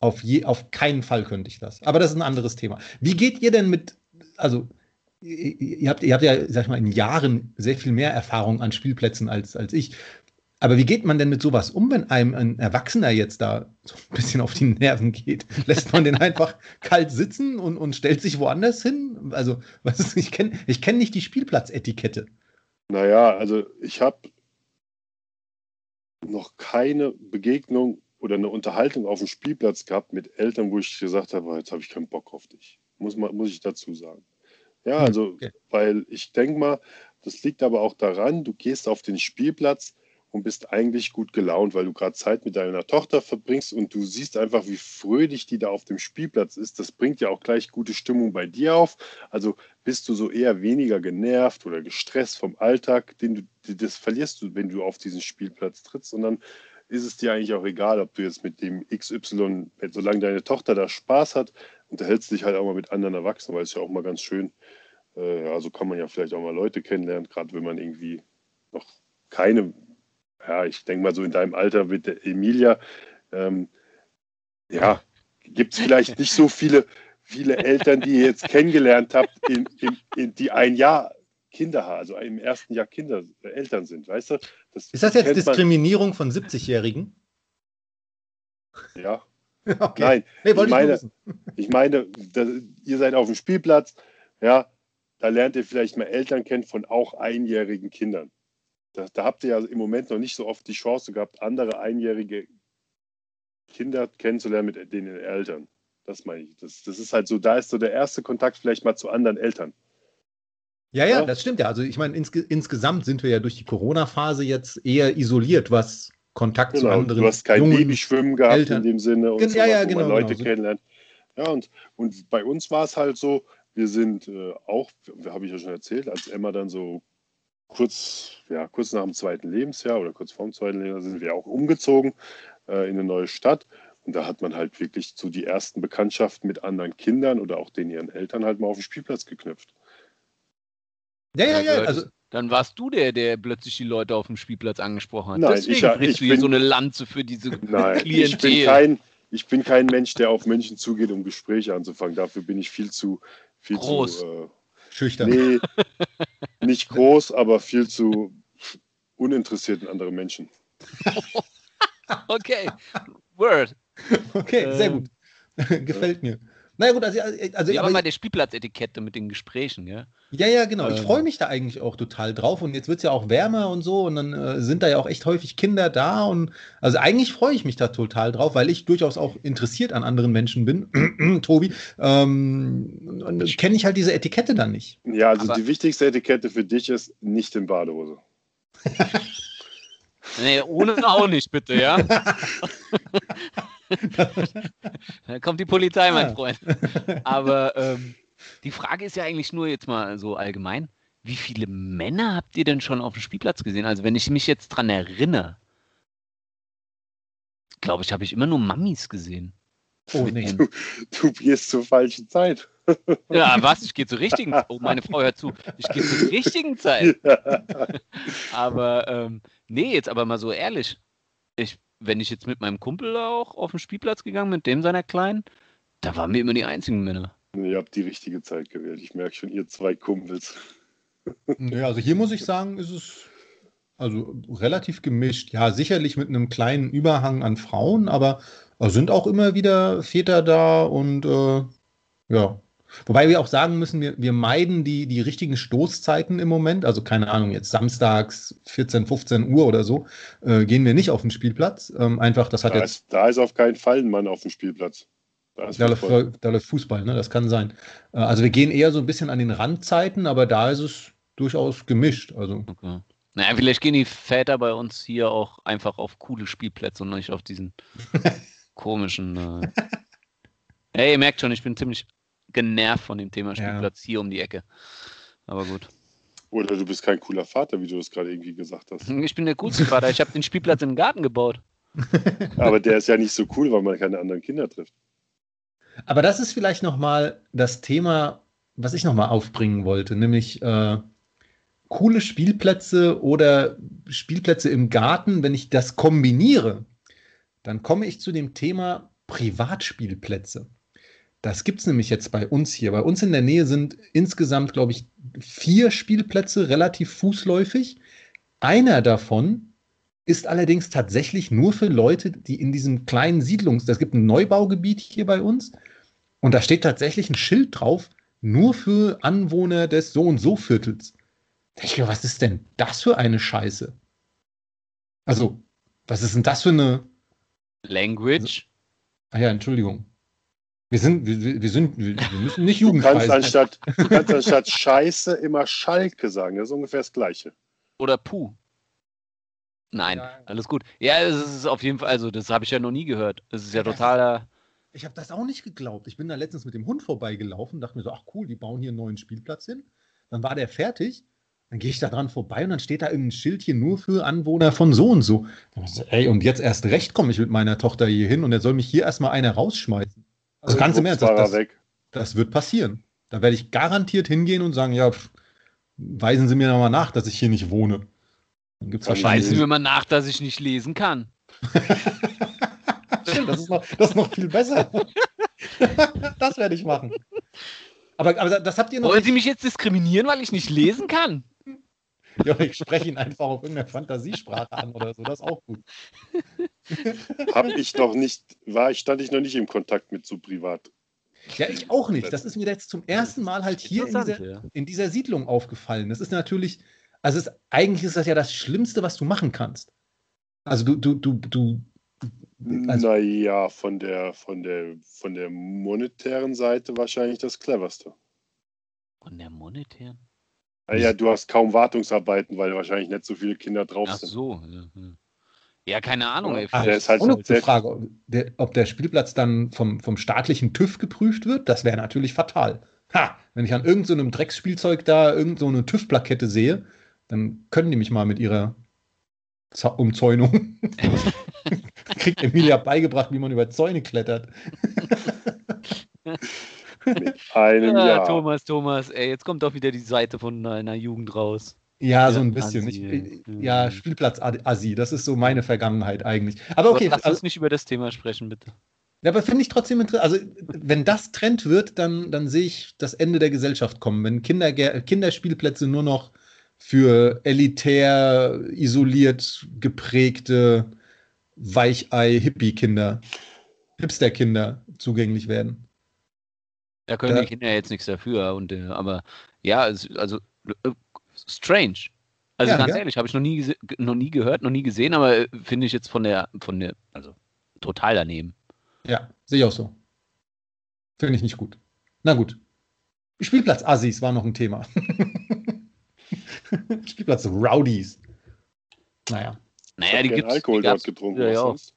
Auf, je, auf keinen Fall könnte ich das. Aber das ist ein anderes Thema. Wie geht ihr denn mit, also ihr habt, ihr habt ja, sag ich mal, in Jahren sehr viel mehr Erfahrung an Spielplätzen als, als ich. Aber wie geht man denn mit sowas um, wenn einem ein Erwachsener jetzt da so ein bisschen auf die Nerven geht? Lässt man den einfach kalt sitzen und, und stellt sich woanders hin? Also, was ist, ich kenne ich kenn nicht die Spielplatzetikette. Naja, also ich habe noch keine Begegnung oder eine Unterhaltung auf dem Spielplatz gehabt mit Eltern, wo ich gesagt habe, jetzt habe ich keinen Bock auf dich. Muss, man, muss ich dazu sagen. Ja, hm, also, okay. weil ich denke mal, das liegt aber auch daran, du gehst auf den Spielplatz und bist eigentlich gut gelaunt, weil du gerade Zeit mit deiner Tochter verbringst und du siehst einfach, wie fröhlich die da auf dem Spielplatz ist. Das bringt ja auch gleich gute Stimmung bei dir auf. Also bist du so eher weniger genervt oder gestresst vom Alltag, den du, das verlierst du, wenn du auf diesen Spielplatz trittst. Dann ist es dir eigentlich auch egal, ob du jetzt mit dem XY, solange deine Tochter da Spaß hat, unterhältst dich halt auch mal mit anderen Erwachsenen, weil es ja auch mal ganz schön, äh, also kann man ja vielleicht auch mal Leute kennenlernen, gerade wenn man irgendwie noch keine ja, ich denke mal so in deinem Alter mit der Emilia, ähm, ja, gibt es vielleicht nicht so viele, viele Eltern, die ihr jetzt kennengelernt habt, in, in, in, die ein Jahr Kinder haben, also im ersten Jahr Kinder, äh, Eltern sind, weißt du? Das ist das jetzt Diskriminierung man, von 70-Jährigen? Ja. Okay. Nein, nee, ich, meine, ich meine, das, ihr seid auf dem Spielplatz, ja, da lernt ihr vielleicht mal Eltern kennen von auch einjährigen Kindern da, da, habt ihr ja im Moment noch nicht so oft die Chance gehabt, andere einjährige Kinder kennenzulernen mit den Eltern. Das meine ich. Das, das ist halt so, da ist so der erste Kontakt vielleicht mal zu anderen Eltern. Ja, ja, das stimmt ja. Also ich meine, insge insgesamt sind wir ja durch die Corona-Phase jetzt eher isoliert, was Kontakt genau, zu anderen. Du hast kein Babyschwimmen gehabt Eltern. in dem Sinne und ja, ja, genau, Leute genau. kennenlernen. Ja, und, und bei uns war es halt so, wir sind äh, auch, habe ich ja schon erzählt, als Emma dann so kurz, ja, kurz nach dem zweiten Lebensjahr oder kurz vor dem zweiten Lebensjahr sind wir auch umgezogen äh, in eine neue Stadt. Und da hat man halt wirklich so die ersten Bekanntschaften mit anderen Kindern oder auch den ihren Eltern halt mal auf den Spielplatz geknüpft. Ja, ja, ja. Also, dann warst du der, der plötzlich die Leute auf dem Spielplatz angesprochen hat. Nein, Deswegen ich, brichst ich du hier bin, so eine Lanze für diese nein, Klientel. Ich bin, kein, ich bin kein Mensch, der auf Menschen zugeht, um Gespräche anzufangen. Dafür bin ich viel zu, viel Groß. zu äh, Schüchtern. Nee, nicht groß, aber viel zu uninteressiert in andere Menschen. okay, Word. Okay, sehr ähm, gut. Gefällt mir. Naja gut, also, also ja, aber mal der Spielplatzetikette mit den Gesprächen, ja. Ja, ja, genau. Ich ähm. freue mich da eigentlich auch total drauf. Und jetzt wird es ja auch wärmer und so. Und dann äh, sind da ja auch echt häufig Kinder da. Und also eigentlich freue ich mich da total drauf, weil ich durchaus auch interessiert an anderen Menschen bin. Tobi. Ähm, und kenne ich halt diese Etikette dann nicht. Ja, also aber die wichtigste Etikette für dich ist nicht in Badehose. nee, ohne auch nicht, bitte, ja. da kommt die Polizei, mein ja. Freund. Aber ähm, die Frage ist ja eigentlich nur jetzt mal so allgemein. Wie viele Männer habt ihr denn schon auf dem Spielplatz gesehen? Also, wenn ich mich jetzt dran erinnere, glaube ich, habe ich immer nur Mammis gesehen. Oh nee. Du, du gehst zur falschen Zeit. Ja, was? Ich gehe zur richtigen Zeit. Oh, meine Frau hört zu. Ich gehe zur richtigen Zeit. Ja. Aber ähm, nee, jetzt aber mal so ehrlich. Ich wenn ich jetzt mit meinem Kumpel auch auf den Spielplatz gegangen bin, mit dem seiner Kleinen, da waren wir immer die einzigen Männer. Ihr habt die richtige Zeit gewählt. Ich merke schon, ihr zwei Kumpels. Ja, also hier muss ich sagen, ist es also relativ gemischt. Ja, sicherlich mit einem kleinen Überhang an Frauen, aber sind auch immer wieder Väter da und äh, ja. Wobei wir auch sagen müssen, wir, wir meiden die, die richtigen Stoßzeiten im Moment. Also keine Ahnung, jetzt samstags 14, 15 Uhr oder so, äh, gehen wir nicht auf den Spielplatz. Ähm, einfach, das hat Da jetzt. ist, da ist auf keinen Fall ein Mann auf dem Spielplatz. Da ist Da läuft, Fußball. da läuft Fußball, ne? das kann sein. Äh, Also wir gehen eher so ein bisschen an den Randzeiten, aber da ist es durchaus gemischt. Also Okay. Naja, vielleicht gehen die Väter bei uns hier auch einfach auf coole Spielplätze und nicht auf diesen komischen. Äh... Hey, ihr merkt schon, ich bin ziemlich genervt von dem Thema Ja. Spielplatz hier um die Ecke. Aber gut. Oder du bist kein cooler Vater, wie du es gerade irgendwie gesagt hast. Ich bin der coolste Vater. Ich habe den Spielplatz in den Garten gebaut. Aber der ist ja nicht so cool, weil man keine anderen Kinder trifft. Aber das ist vielleicht nochmal das Thema, was ich nochmal aufbringen wollte, nämlich äh, coole Spielplätze oder Spielplätze im Garten. Wenn ich das kombiniere, dann komme ich zu dem Thema Privatspielplätze. Das gibt es nämlich jetzt bei uns hier. Bei uns in der Nähe sind insgesamt, glaube ich, vier Spielplätze relativ fußläufig. Einer davon ist allerdings tatsächlich nur für Leute, die in diesem kleinen Siedlungs... Es gibt ein Neubaugebiet hier bei uns und da steht tatsächlich ein Schild drauf, nur für Anwohner des so und so Viertels. Ich mir, was ist denn das für eine Scheiße? Also, was ist denn das für eine... Language. Ah ja, Entschuldigung. Wir sind, wir, wir sind, wir, müssen nicht jugendfrei sein. anstatt, du kannst anstatt Scheiße immer Schalke sagen. Das ist ungefähr das Gleiche. Oder Puh. Nein, Ja. alles gut. Ja, es ist auf jeden Fall, also das habe ich ja noch nie gehört. Es ist ja totaler. Ich habe das auch nicht geglaubt. Ich bin da letztens mit dem Hund vorbeigelaufen, dachte mir so, ach cool, die bauen hier einen neuen Spielplatz hin. Dann war der fertig. Dann gehe ich da dran vorbei und dann steht da irgendein Schildchen nur für Anwohner von so und so. Dann ich. Ey, und jetzt erst recht komme ich mit meiner Tochter hier hin und er soll mich hier erstmal einer rausschmeißen. Also ganz im Ernst, das, das, weg. das wird passieren. Da werde ich garantiert hingehen und sagen, ja, pff, weisen Sie mir nochmal nach, dass ich hier nicht wohne. Dann gibt es Kann ich wahrscheinlich. Weisen wir mal nach, dass ich nicht lesen kann. Stimmt, das ist noch, das ist noch viel besser. das werde ich machen. Aber, aber das habt ihr noch. Wollen Sie mich jetzt diskriminieren, weil ich nicht lesen kann? Ja, ich spreche ihn einfach auf irgendeiner Fantasiesprache an oder so. Das ist auch gut. Hab ich noch nicht, war ich, stand ich noch nicht im Kontakt mit zu privat. Ja, ich auch nicht. Das ist mir jetzt zum ersten Mal halt hier in dieser, in dieser Siedlung aufgefallen. Das ist natürlich, also es, eigentlich ist das ja das Schlimmste, was du machen kannst. Also du, du, du, du. Also, naja, von der, von, der, von der monetären Seite wahrscheinlich das cleverste. Von der monetären? Naja, du hast kaum Wartungsarbeiten, weil wahrscheinlich nicht so viele Kinder drauf Ach sind. so. Ja, keine Ahnung. Ey, ah, der ist halt auch noch die Frage, ob der, ob der Spielplatz dann vom, vom staatlichen TÜV geprüft wird, das wäre natürlich fatal. Ha, wenn ich an irgendeinem so Drecksspielzeug da irgendeine so eine TÜV-Plakette sehe, dann können die mich mal mit ihrer Za- Umzäunung. Kriegt Emilia beigebracht, wie man über Zäune klettert. Mit einem ja, Jahr. Thomas, Thomas, ey, jetzt kommt doch wieder die Seite von deiner Jugend raus. Ja, so ein bisschen. Ich, ja, ja. Spielplatz-Assi, das ist so meine Vergangenheit eigentlich. Aber okay, Aber lass also, uns nicht über das Thema sprechen, bitte. Ja, aber finde ich trotzdem interessant. Also, wenn das Trend wird, dann, dann sehe ich das Ende der Gesellschaft kommen. Wenn Kinder, Kinderspielplätze nur noch für elitär, isoliert geprägte Weichei-Hippie-Kinder, Hipster-Kinder zugänglich werden. Da können die Kinder jetzt nichts dafür. Und, äh, aber ja, es, also äh, strange. Also Ja, ganz ja. ehrlich, habe ich noch nie, noch nie gehört, noch nie gesehen, aber äh, finde ich jetzt von der, von der, also total daneben. Ja, sehe ich auch so. Finde ich nicht gut. Na gut. Spielplatz-Assis war noch ein Thema. Spielplatz-Rowdies. Naja. Naja, ich die gibt's. Alkohol die dort getrunken. was ja sonst?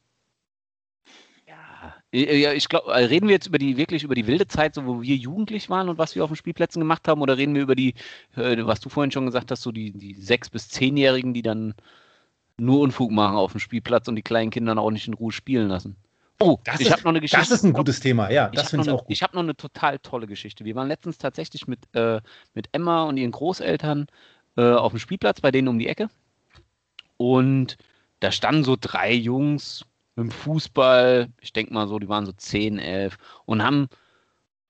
Ja, Äh, ja, ich glaube, reden wir jetzt über die wirklich über die wilde Zeit, so wo wir jugendlich waren und was wir auf den Spielplätzen gemacht haben, oder reden wir über die, äh, was du vorhin schon gesagt hast, so die, die sechs bis zehnjährigen, die dann nur Unfug machen auf dem Spielplatz und die kleinen Kinder dann auch nicht in Ruhe spielen lassen? Oh, Das ich habe noch eine Geschichte. Das ist ein gutes Thema, ja. Ich Das habe finde ich noch, auch eine- gut. ich hab noch eine total tolle Geschichte. Wir waren letztens tatsächlich mit, äh, mit Emma und ihren Großeltern äh, auf dem Spielplatz bei denen um die Ecke. Und da standen so drei Jungs dem Fußball, ich denke mal so, die waren so 10, 11 und haben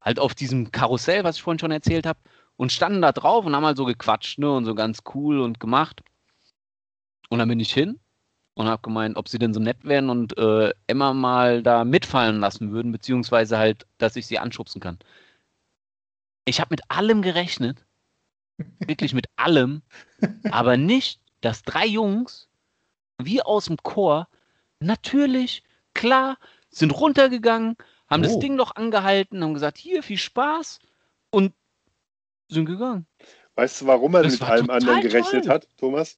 halt auf diesem Karussell, was ich vorhin schon erzählt habe, und standen da drauf und haben halt so gequatscht ne, und so ganz cool und gemacht. Und dann bin ich hin und habe gemeint, ob sie denn so nett wären und äh, Emma mal da mitfallen lassen würden, beziehungsweise halt, dass ich sie anschubsen kann. ich habe mit allem gerechnet. Wirklich mit allem. Aber nicht, dass drei Jungs, wie aus dem Chor, natürlich, klar, sind runtergegangen, haben das Oh. Ding noch angehalten, haben gesagt, hier, viel Spaß und sind gegangen. Weißt du, warum er Das mit war allem total anderen gerechnet toll. hat, Thomas?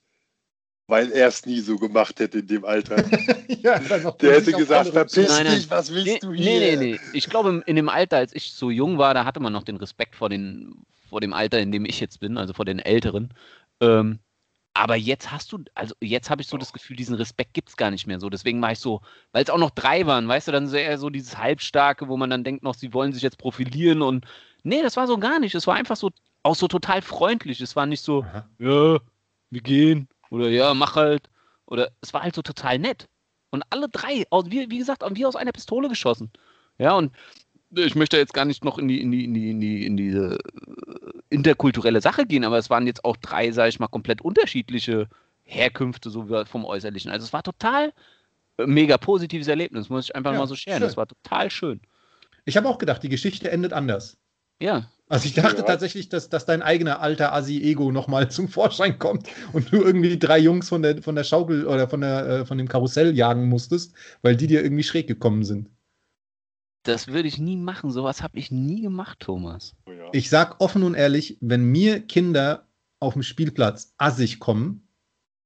Weil er es nie so gemacht hätte in dem Alter. ja, dann noch Der hätte gesagt, verpiss Nein, nein. dich, was willst Nee, du nee, hier? nee, nee. Ich glaube, in dem Alter, als ich so jung war, da hatte man noch den Respekt vor, den, vor dem Alter, in dem ich jetzt bin, also vor den Älteren. Ähm, aber jetzt hast du, also jetzt habe ich so das Gefühl, diesen Respekt gibt es gar nicht mehr so. Deswegen war ich so, weil es auch noch drei waren, weißt du, dann so eher so dieses Halbstarke, wo man dann denkt noch, sie wollen sich jetzt profilieren und nee, das war so gar nicht. Es war einfach so, auch so total freundlich. Es war nicht so, Aha. ja, wir gehen oder ja, mach halt. Oder es war halt so total nett. Und alle drei, wie, wie gesagt, wie aus einer Pistole geschossen. Ja, und ich möchte jetzt gar nicht noch in die, in die, in die, in die, in diese äh, interkulturelle Sache gehen, aber es waren jetzt auch drei, sage ich mal, komplett unterschiedliche Herkünfte, so wie vom Äußerlichen. Also es war total äh, mega positives Erlebnis, muss ich einfach Ja, mal so scheren. Das war total schön. Ich habe auch gedacht, die Geschichte endet anders. Ja, Also ich dachte Ja. tatsächlich, dass, dass dein eigener alter Assi-Ego nochmal zum Vorschein kommt und du irgendwie drei Jungs von der, von der Schaukel oder von, der, äh, von dem Karussell jagen musstest, weil die dir irgendwie schräg gekommen sind. Das würde ich nie machen. Sowas habe ich nie gemacht, Thomas. Oh ja. Ich sag offen und ehrlich, wenn mir Kinder auf dem Spielplatz assig kommen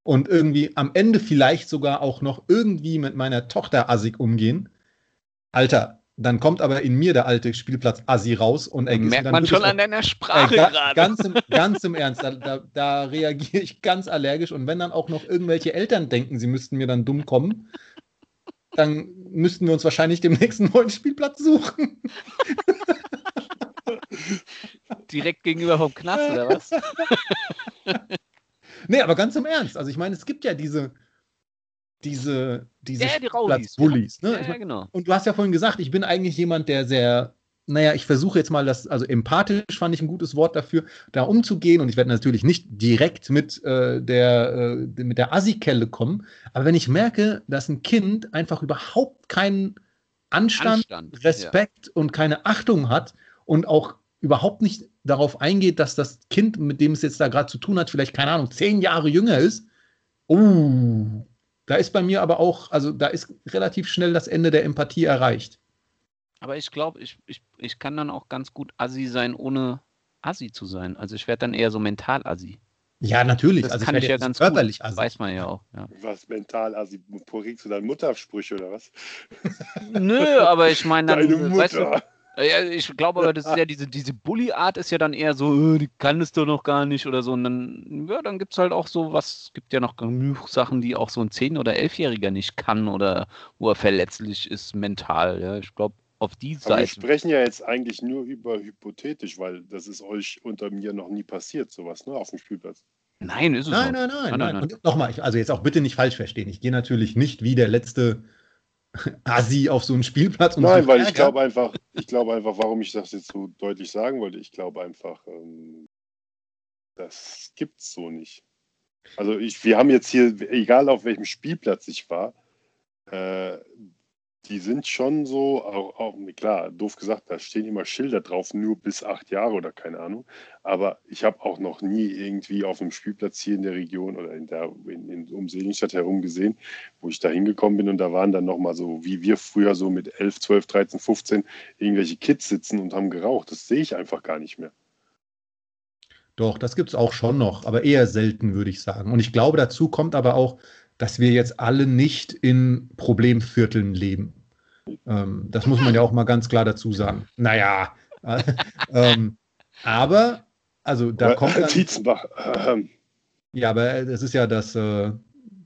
und irgendwie am Ende vielleicht sogar auch noch irgendwie mit meiner Tochter assig umgehen, Alter, dann kommt aber in mir der alte Spielplatz Assi raus und er Merkt dann man schon auch- an deiner Äh, Sprache ga, gerade. ganz, im, ganz im Ernst, da, da, da reagiere ich ganz allergisch. Und wenn dann auch noch irgendwelche Eltern denken, sie müssten mir dann dumm kommen, dann müssten wir uns wahrscheinlich den nächsten neuen Spielplatz suchen. Direkt gegenüber vom Knast, oder was? Nee, aber ganz im Ernst. Also ich meine, es gibt ja diese, diese, diese Ja, die Rowdies. Spielplatz-Bullies. Ne? Ja, genau. und du hast ja vorhin gesagt, ich bin eigentlich jemand, der sehr, naja, ich versuche jetzt mal das, also empathisch fand ich ein gutes Wort dafür, da umzugehen. Und ich werde natürlich nicht direkt mit äh, der, äh, mit der Assi-Kelle kommen. Aber wenn ich merke, dass ein Kind einfach überhaupt keinen Anstand, Anstand, Respekt und keine Achtung hat und auch überhaupt nicht darauf eingeht, dass das Kind, mit dem es jetzt da gerade zu tun hat, vielleicht, keine Ahnung, zehn Jahre jünger ist. Oh, da ist bei mir aber auch, also da ist relativ schnell das Ende der Empathie erreicht. Aber ich glaube, ich, ich, ich kann dann auch ganz gut Assi sein, ohne Assi zu sein. Also ich werde dann eher so mental Assi. Ja, natürlich. Das also kann werd ich ja jetzt ganz körperlich gut. assi. Weiß man ja auch. Ja. Was mental, also kriegst du dann Muttersprüche oder was? Nö, aber ich meine dann, Deine Mutter. weißt du, ja, ich glaube aber, das ist ja diese, diese Bully-Art ist ja dann eher so, äh, die kann es doch noch gar nicht oder so. Und dann, ja, dann gibt es halt auch so was, es gibt ja noch genug Sachen, die auch so ein 10- oder 11-Jähriger nicht kann oder wo er verletzlich ist mental. Ja. Ich glaube, auf die Aber wir Seite. sprechen ja jetzt eigentlich nur über hypothetisch, weil das ist euch unter mir noch nie passiert, sowas, ne, auf dem Spielplatz. Nein, ist es Nein, nein, nein, Nein, nein. nein, Und nochmal, also jetzt auch bitte nicht falsch verstehen. Ich gehe natürlich nicht wie der letzte Assi auf so einen Spielplatz und Nein, weil ich glaube einfach, ich glaube einfach, warum ich das jetzt so deutlich sagen wollte, ich glaube einfach, ähm, das gibt's so nicht. Also ich, wir haben jetzt hier, egal auf welchem Spielplatz ich war, äh, die sind schon so, auch, auch, klar, doof gesagt, da stehen immer Schilder drauf, nur bis acht Jahre oder keine Ahnung. Aber ich habe auch noch nie irgendwie auf einem Spielplatz hier in der Region oder in der in, in, um Seligenstadt herum gesehen, wo ich da hingekommen bin und da waren dann nochmal so, wie wir früher so mit 11, 12, 13, 15 irgendwelche Kids sitzen und haben geraucht. Das sehe ich einfach gar nicht mehr. Doch, das gibt es auch schon noch, aber eher selten, würde ich sagen. Und ich glaube, dazu kommt aber auch, dass wir jetzt alle nicht in Problemvierteln leben. Ähm, das muss man ja auch mal ganz klar dazu sagen. Naja, äh, ähm, aber, also da kommt dann, Tietzenbach. Ähm, ja, aber das ist ja das. Äh,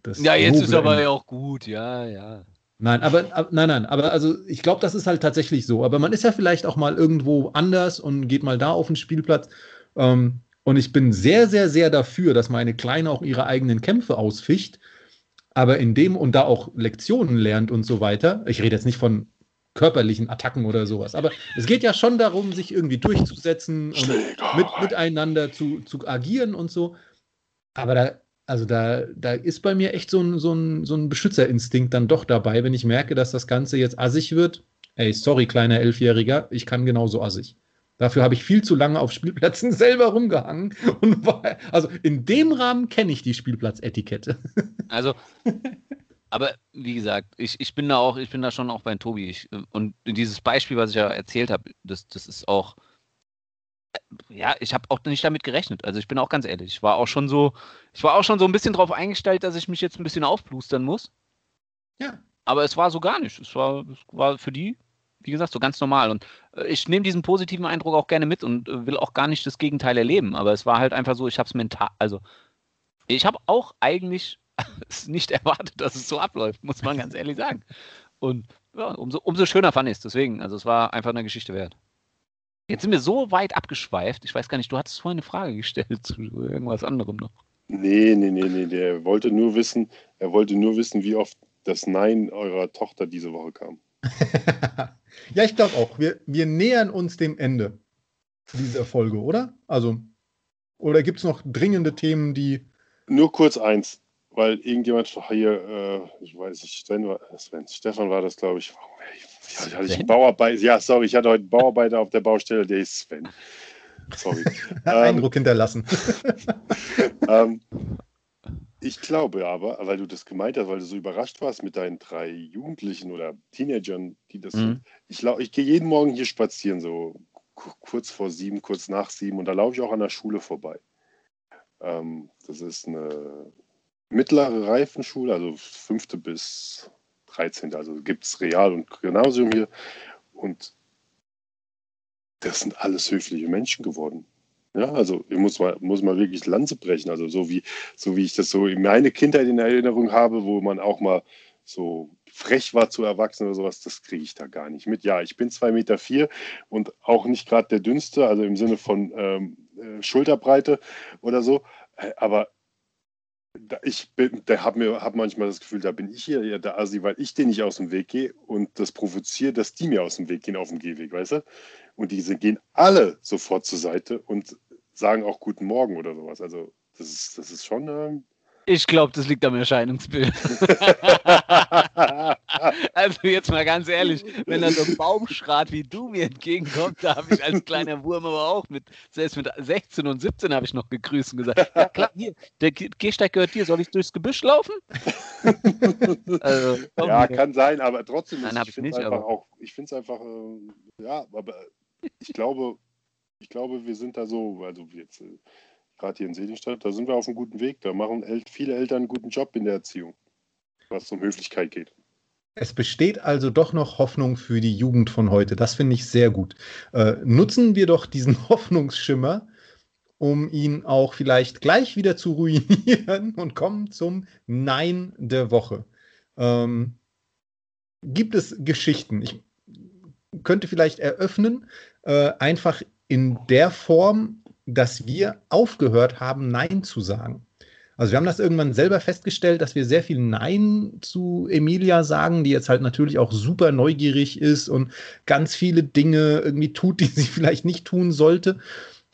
das Ja, jetzt ist noble aber ja auch gut, ja, ja. Nein, aber, aber nein, nein, aber also ich glaube, das ist halt tatsächlich so. Aber man ist ja vielleicht auch mal irgendwo anders und geht mal da auf den Spielplatz. Ähm, und ich bin sehr, sehr, sehr dafür, dass meine Kleine auch ihre eigenen Kämpfe ausficht. Aber in dem und da auch Lektionen lernt und so weiter. Ich rede jetzt nicht von körperlichen Attacken oder sowas. Aber es geht ja schon darum, sich irgendwie durchzusetzen und mit, miteinander zu, zu agieren und so. Aber da, also da, da ist bei mir echt so ein, so, ein, so ein Beschützerinstinkt dann doch dabei, wenn ich merke, dass das Ganze jetzt assig wird. Ey, sorry, kleiner Elfjähriger, ich kann genauso assig. Dafür habe ich viel zu lange auf Spielplätzen selber rumgehangen. Und war, also in dem Rahmen kenne ich die Spielplatzetikette. Also, aber wie gesagt, ich, ich bin da auch, ich bin da schon auch bei Tobi. Ich, und dieses Beispiel, was ich ja erzählt habe, das, das ist auch, ja, ich habe auch nicht damit gerechnet. Also ich bin auch ganz ehrlich, ich war auch schon so, ich war auch schon so ein bisschen drauf eingestellt, dass ich mich jetzt ein bisschen aufblustern muss. Ja. Aber es war so gar nicht. Es war, es war für die, wie gesagt, so ganz normal. Und äh, ich nehme diesen positiven Eindruck auch gerne mit und äh, will auch gar nicht das Gegenteil erleben. Aber es war halt einfach so, ich habe es mental, also ich habe auch eigentlich nicht erwartet, dass es so abläuft, muss man ganz ehrlich sagen. Und ja, umso, umso schöner fand ich es. Deswegen, also es war einfach eine Geschichte wert. Jetzt sind wir so weit abgeschweift. Ich weiß gar nicht, du hattest vorhin eine Frage gestellt zu irgendwas anderem noch. Nee, nee, nee, nee. Der wollte nur wissen, er wollte nur wissen, wie oft das Nein eurer Tochter diese Woche kam. ja, ich glaube auch. Wir, wir nähern uns dem Ende dieser Folge, oder? Also, oder gibt es noch dringende Themen, die. Nur kurz eins, weil irgendjemand hier, äh, ich weiß nicht, Sven war, Sven, Stefan war das, glaube ich. Ja, hatte ich einen Bauarbeiter. Ja, sorry, ich hatte heute einen Bauarbeiter auf der Baustelle, der ist Sven. Sorry. Eindruck ähm, hinterlassen. ähm, ich glaube aber, weil du das gemeint hast, weil du so überrascht warst mit deinen drei Jugendlichen oder Teenagern, die das mhm. sind. Ich, ich gehe jeden Morgen hier spazieren, so kurz vor sieben, kurz nach sieben, und da laufe ich auch an der Schule vorbei. Ähm, das ist eine mittlere Reifenschule, also fünfte bis 13. Also gibt es Real- und Gymnasium hier. Und das sind alles höfliche Menschen geworden. Ja, also ich muss mal, muss mal wirklich Lanze brechen. Also so wie, so wie ich das so in meine Kindheit in Erinnerung habe, wo man auch mal so frech war zu Erwachsenen oder sowas, das kriege ich da gar nicht mit. Ja, ich bin zwei Meter vier und auch nicht gerade der dünnste, also im Sinne von ähm, äh, Schulterbreite oder so. Äh, aber ich habe hab manchmal das Gefühl, da bin ich hier ja der Asi, weil ich den nicht aus dem Weg gehe und das provoziert, dass die mir aus dem Weg gehen auf dem Gehweg, weißt du? Und diese gehen alle sofort zur Seite und sagen auch Guten Morgen oder sowas. Also das ist, das ist schon, ähm, ich glaube, das liegt am Erscheinungsbild. also jetzt mal ganz ehrlich, wenn da so ein Baumschrat wie du mir entgegenkommt, da habe ich als kleiner Wurm aber auch mit, selbst mit 16 und 17 habe ich noch gegrüßt und gesagt, ja klar, hier, der Gehsteig gehört dir, soll ich durchs Gebüsch laufen? also, ja, kann sein, aber trotzdem, Nein, ich finde es einfach auch, ich finde es einfach, äh, ja, aber ich glaube, ich glaube, wir sind da so, also jetzt äh, gerade hier in Seligenstadt, da sind wir auf einem guten Weg. Da machen viele Eltern einen guten Job in der Erziehung, was um Höflichkeit geht. Es besteht also doch noch Hoffnung für die Jugend von heute. Das finde ich sehr gut. Äh, nutzen wir doch diesen Hoffnungsschimmer, um ihn auch vielleicht gleich wieder zu ruinieren und kommen zum Nein der Woche. Ähm, gibt es Geschichten? Ich könnte vielleicht eröffnen, äh, einfach in der Form, dass wir aufgehört haben, Nein zu sagen. Also wir haben das irgendwann selber festgestellt, dass wir sehr viel Nein zu Emilia sagen, die jetzt halt natürlich auch super neugierig ist und ganz viele Dinge irgendwie tut, die sie vielleicht nicht tun sollte.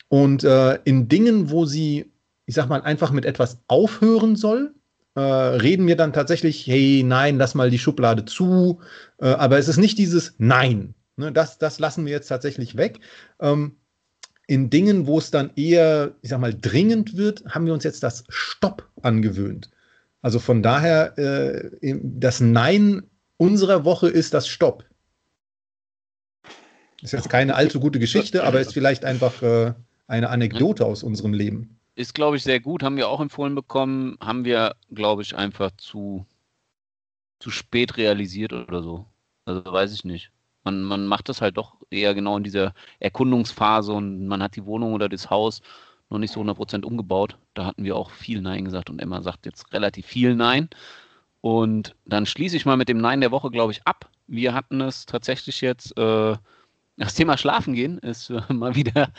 Und äh, in Dingen, wo sie, ich sag mal, einfach mit etwas aufhören soll, äh, reden wir dann tatsächlich, hey, nein, lass mal die Schublade zu. Äh, aber es ist nicht dieses Nein. Ne, das, das lassen wir jetzt tatsächlich weg. Ähm, in Dingen, wo es dann eher, ich sag mal, dringend wird, haben wir uns jetzt das Stopp angewöhnt. Also von daher, äh, das Nein unserer Woche ist das Stopp. Ist jetzt keine allzu gute Geschichte, aber ist vielleicht einfach äh, eine Anekdote aus unserem Leben. Ist, glaube ich, sehr gut. Haben wir auch empfohlen bekommen. Haben wir, glaube ich, einfach zu, zu spät realisiert oder so. Also weiß ich nicht. Man, man macht das halt doch eher genau in dieser Erkundungsphase und man hat die Wohnung oder das Haus noch nicht so 100% umgebaut. Da hatten wir auch viel Nein gesagt und Emma sagt jetzt relativ viel Nein. Und dann schließe ich mal mit dem Nein der Woche, glaube ich, ab. Wir hatten es tatsächlich jetzt, äh, das Thema Schlafen gehen ist äh, mal wieder.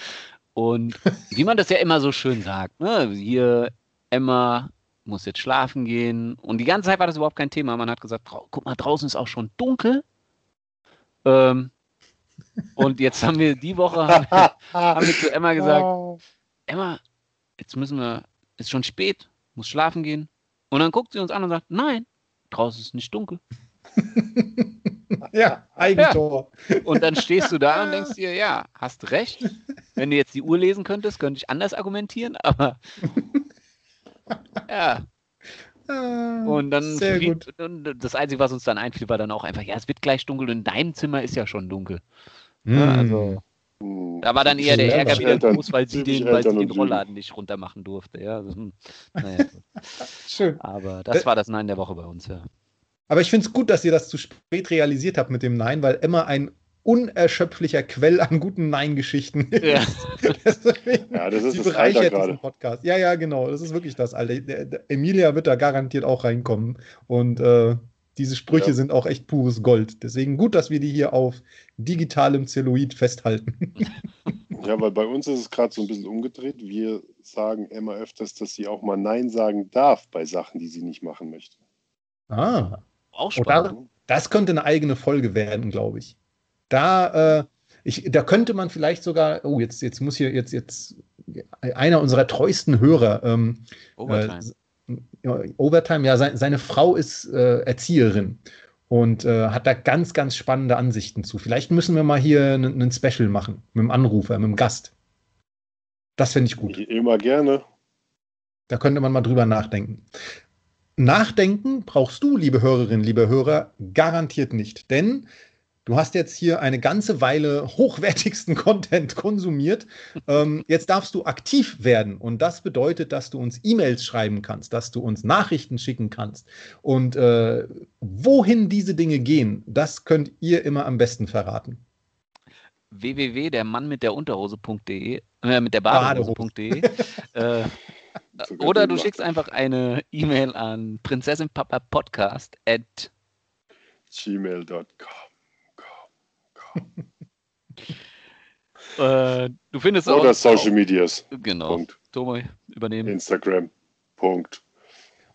Und wie man das ja immer so schön sagt, ne? hier Emma muss jetzt schlafen gehen. Und die ganze Zeit war das überhaupt kein Thema. Man hat gesagt, guck mal, draußen ist auch schon dunkel. Ähm, und jetzt haben wir die Woche haben wir, haben wir zu Emma gesagt, Emma, jetzt müssen wir, ist schon spät, muss schlafen gehen. Und dann guckt sie uns an und sagt, nein, draußen ist nicht dunkel. ja, Eigentor. Ja. Und dann stehst du da und denkst dir, ja, hast recht. Wenn du jetzt die Uhr lesen könntest, könnte ich anders argumentieren, aber ja. Ah, und dann fliegt, und das Einzige, was uns dann einfiel, war dann auch einfach, ja, es wird gleich dunkel und in deinem Zimmer ist ja schon dunkel. Ja, also, hm. da war dann eher der Ärger wieder groß, weil sie den, weil sie den Rollladen nicht runter machen durfte. Ja, also, hm, naja, Schön. Aber das war das Nein der Woche bei uns, ja. Aber ich finde es gut, dass ihr das zu spät realisiert habt mit dem Nein, weil Emma ein unerschöpflicher Quell an guten Nein-Geschichten. Ja. ja, das ist das Alter gerade. Podcast. Ja, ja, genau. Das ist wirklich das Alter. Der, der Emilia wird da garantiert auch reinkommen. Und äh, diese Sprüche ja. sind auch echt pures Gold. Deswegen gut, dass wir die hier auf digitalem Zelluloid festhalten. Ja, weil bei uns ist es gerade so ein bisschen umgedreht. Wir sagen Emma öfters, dass sie auch mal Nein sagen darf bei Sachen, die sie nicht machen möchte. Ah. Auch spannend. Oder, das könnte eine eigene Folge werden, glaube ich. Da, äh, ich, da könnte man vielleicht sogar, oh, jetzt, jetzt muss hier jetzt, jetzt einer unserer treuesten Hörer, ähm, Overtime. Äh, Overtime, ja, se seine Frau ist äh, Erzieherin und äh, hat da ganz, ganz spannende Ansichten zu. Vielleicht müssen wir mal hier einen Special machen mit dem Anrufer, mit dem Gast. Das finde ich gut. Immer gerne. Da könnte man mal drüber nachdenken. Nachdenken brauchst du, liebe Hörerinnen, liebe Hörer, garantiert nicht. Denn du hast jetzt hier eine ganze Weile hochwertigsten Content konsumiert. Ähm, jetzt darfst du aktiv werden. Und das bedeutet, dass du uns E-Mails schreiben kannst, dass du uns Nachrichten schicken kannst. Und äh, wohin diese Dinge gehen, das könnt ihr immer am besten verraten www der Mann mit der Unterhose.de äh, mit der Badehose.de äh, oder du schickst einfach eine E-Mail an prinzessinpapapodcast at gmail.com. äh, du findest Oder auch. Oder Social Medias. Genau. Punkt. Tomo, übernehmen. Instagram. Punkt.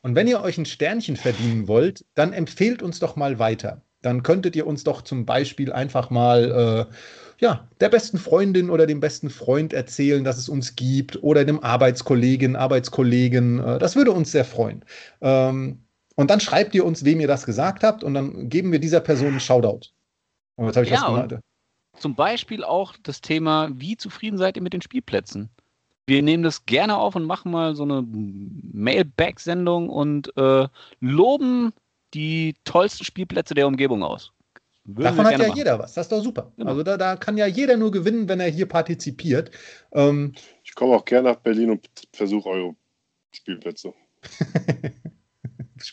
Und wenn ihr euch ein Sternchen verdienen wollt, dann empfehlt uns doch mal weiter. Dann könntet ihr uns doch zum Beispiel einfach mal äh, ja, der besten Freundin oder dem besten Freund erzählen, dass es uns gibt oder dem Arbeitskollegin, Arbeitskollegen. Äh, das würde uns sehr freuen. Ähm, und dann schreibt ihr uns, wem ihr das gesagt habt und dann geben wir dieser Person einen Shoutout. Und jetzt habe ich ja, was gemacht. Zum Beispiel auch das Thema, wie zufrieden seid ihr mit den Spielplätzen? Wir nehmen das gerne auf und machen mal so eine Mailback-Sendung und äh, loben die tollsten Spielplätze der Umgebung aus. Würden Davon hat ja machen. jeder was. Das ist doch super. Genau. Also da, da kann ja jeder nur gewinnen, wenn er hier partizipiert. Ähm, ich komme auch gerne nach Berlin und versuche eure Spielplätze. Spielplatz.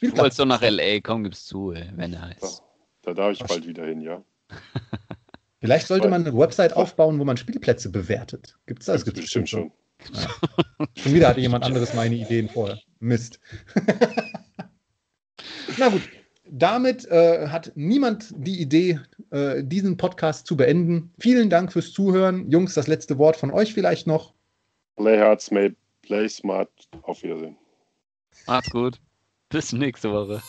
Du wolltest doch nach L.A., komm, gib's zu, ey, wenn er heißt. Da, da darf ich bald wieder hin, ja. Vielleicht sollte man eine Website aufbauen, wo man Spielplätze bewertet. Gibt es das? Gibt bestimmt schon. Ja. Schon wieder hatte jemand anderes meine Ideen vorher. Mist. Na gut, damit äh, hat niemand die Idee, äh, diesen Podcast zu beenden. Vielen Dank fürs Zuhören. Jungs, das letzte Wort von euch vielleicht noch. Play hard, play smart. Auf Wiedersehen. Macht's gut. Bis nächste Woche.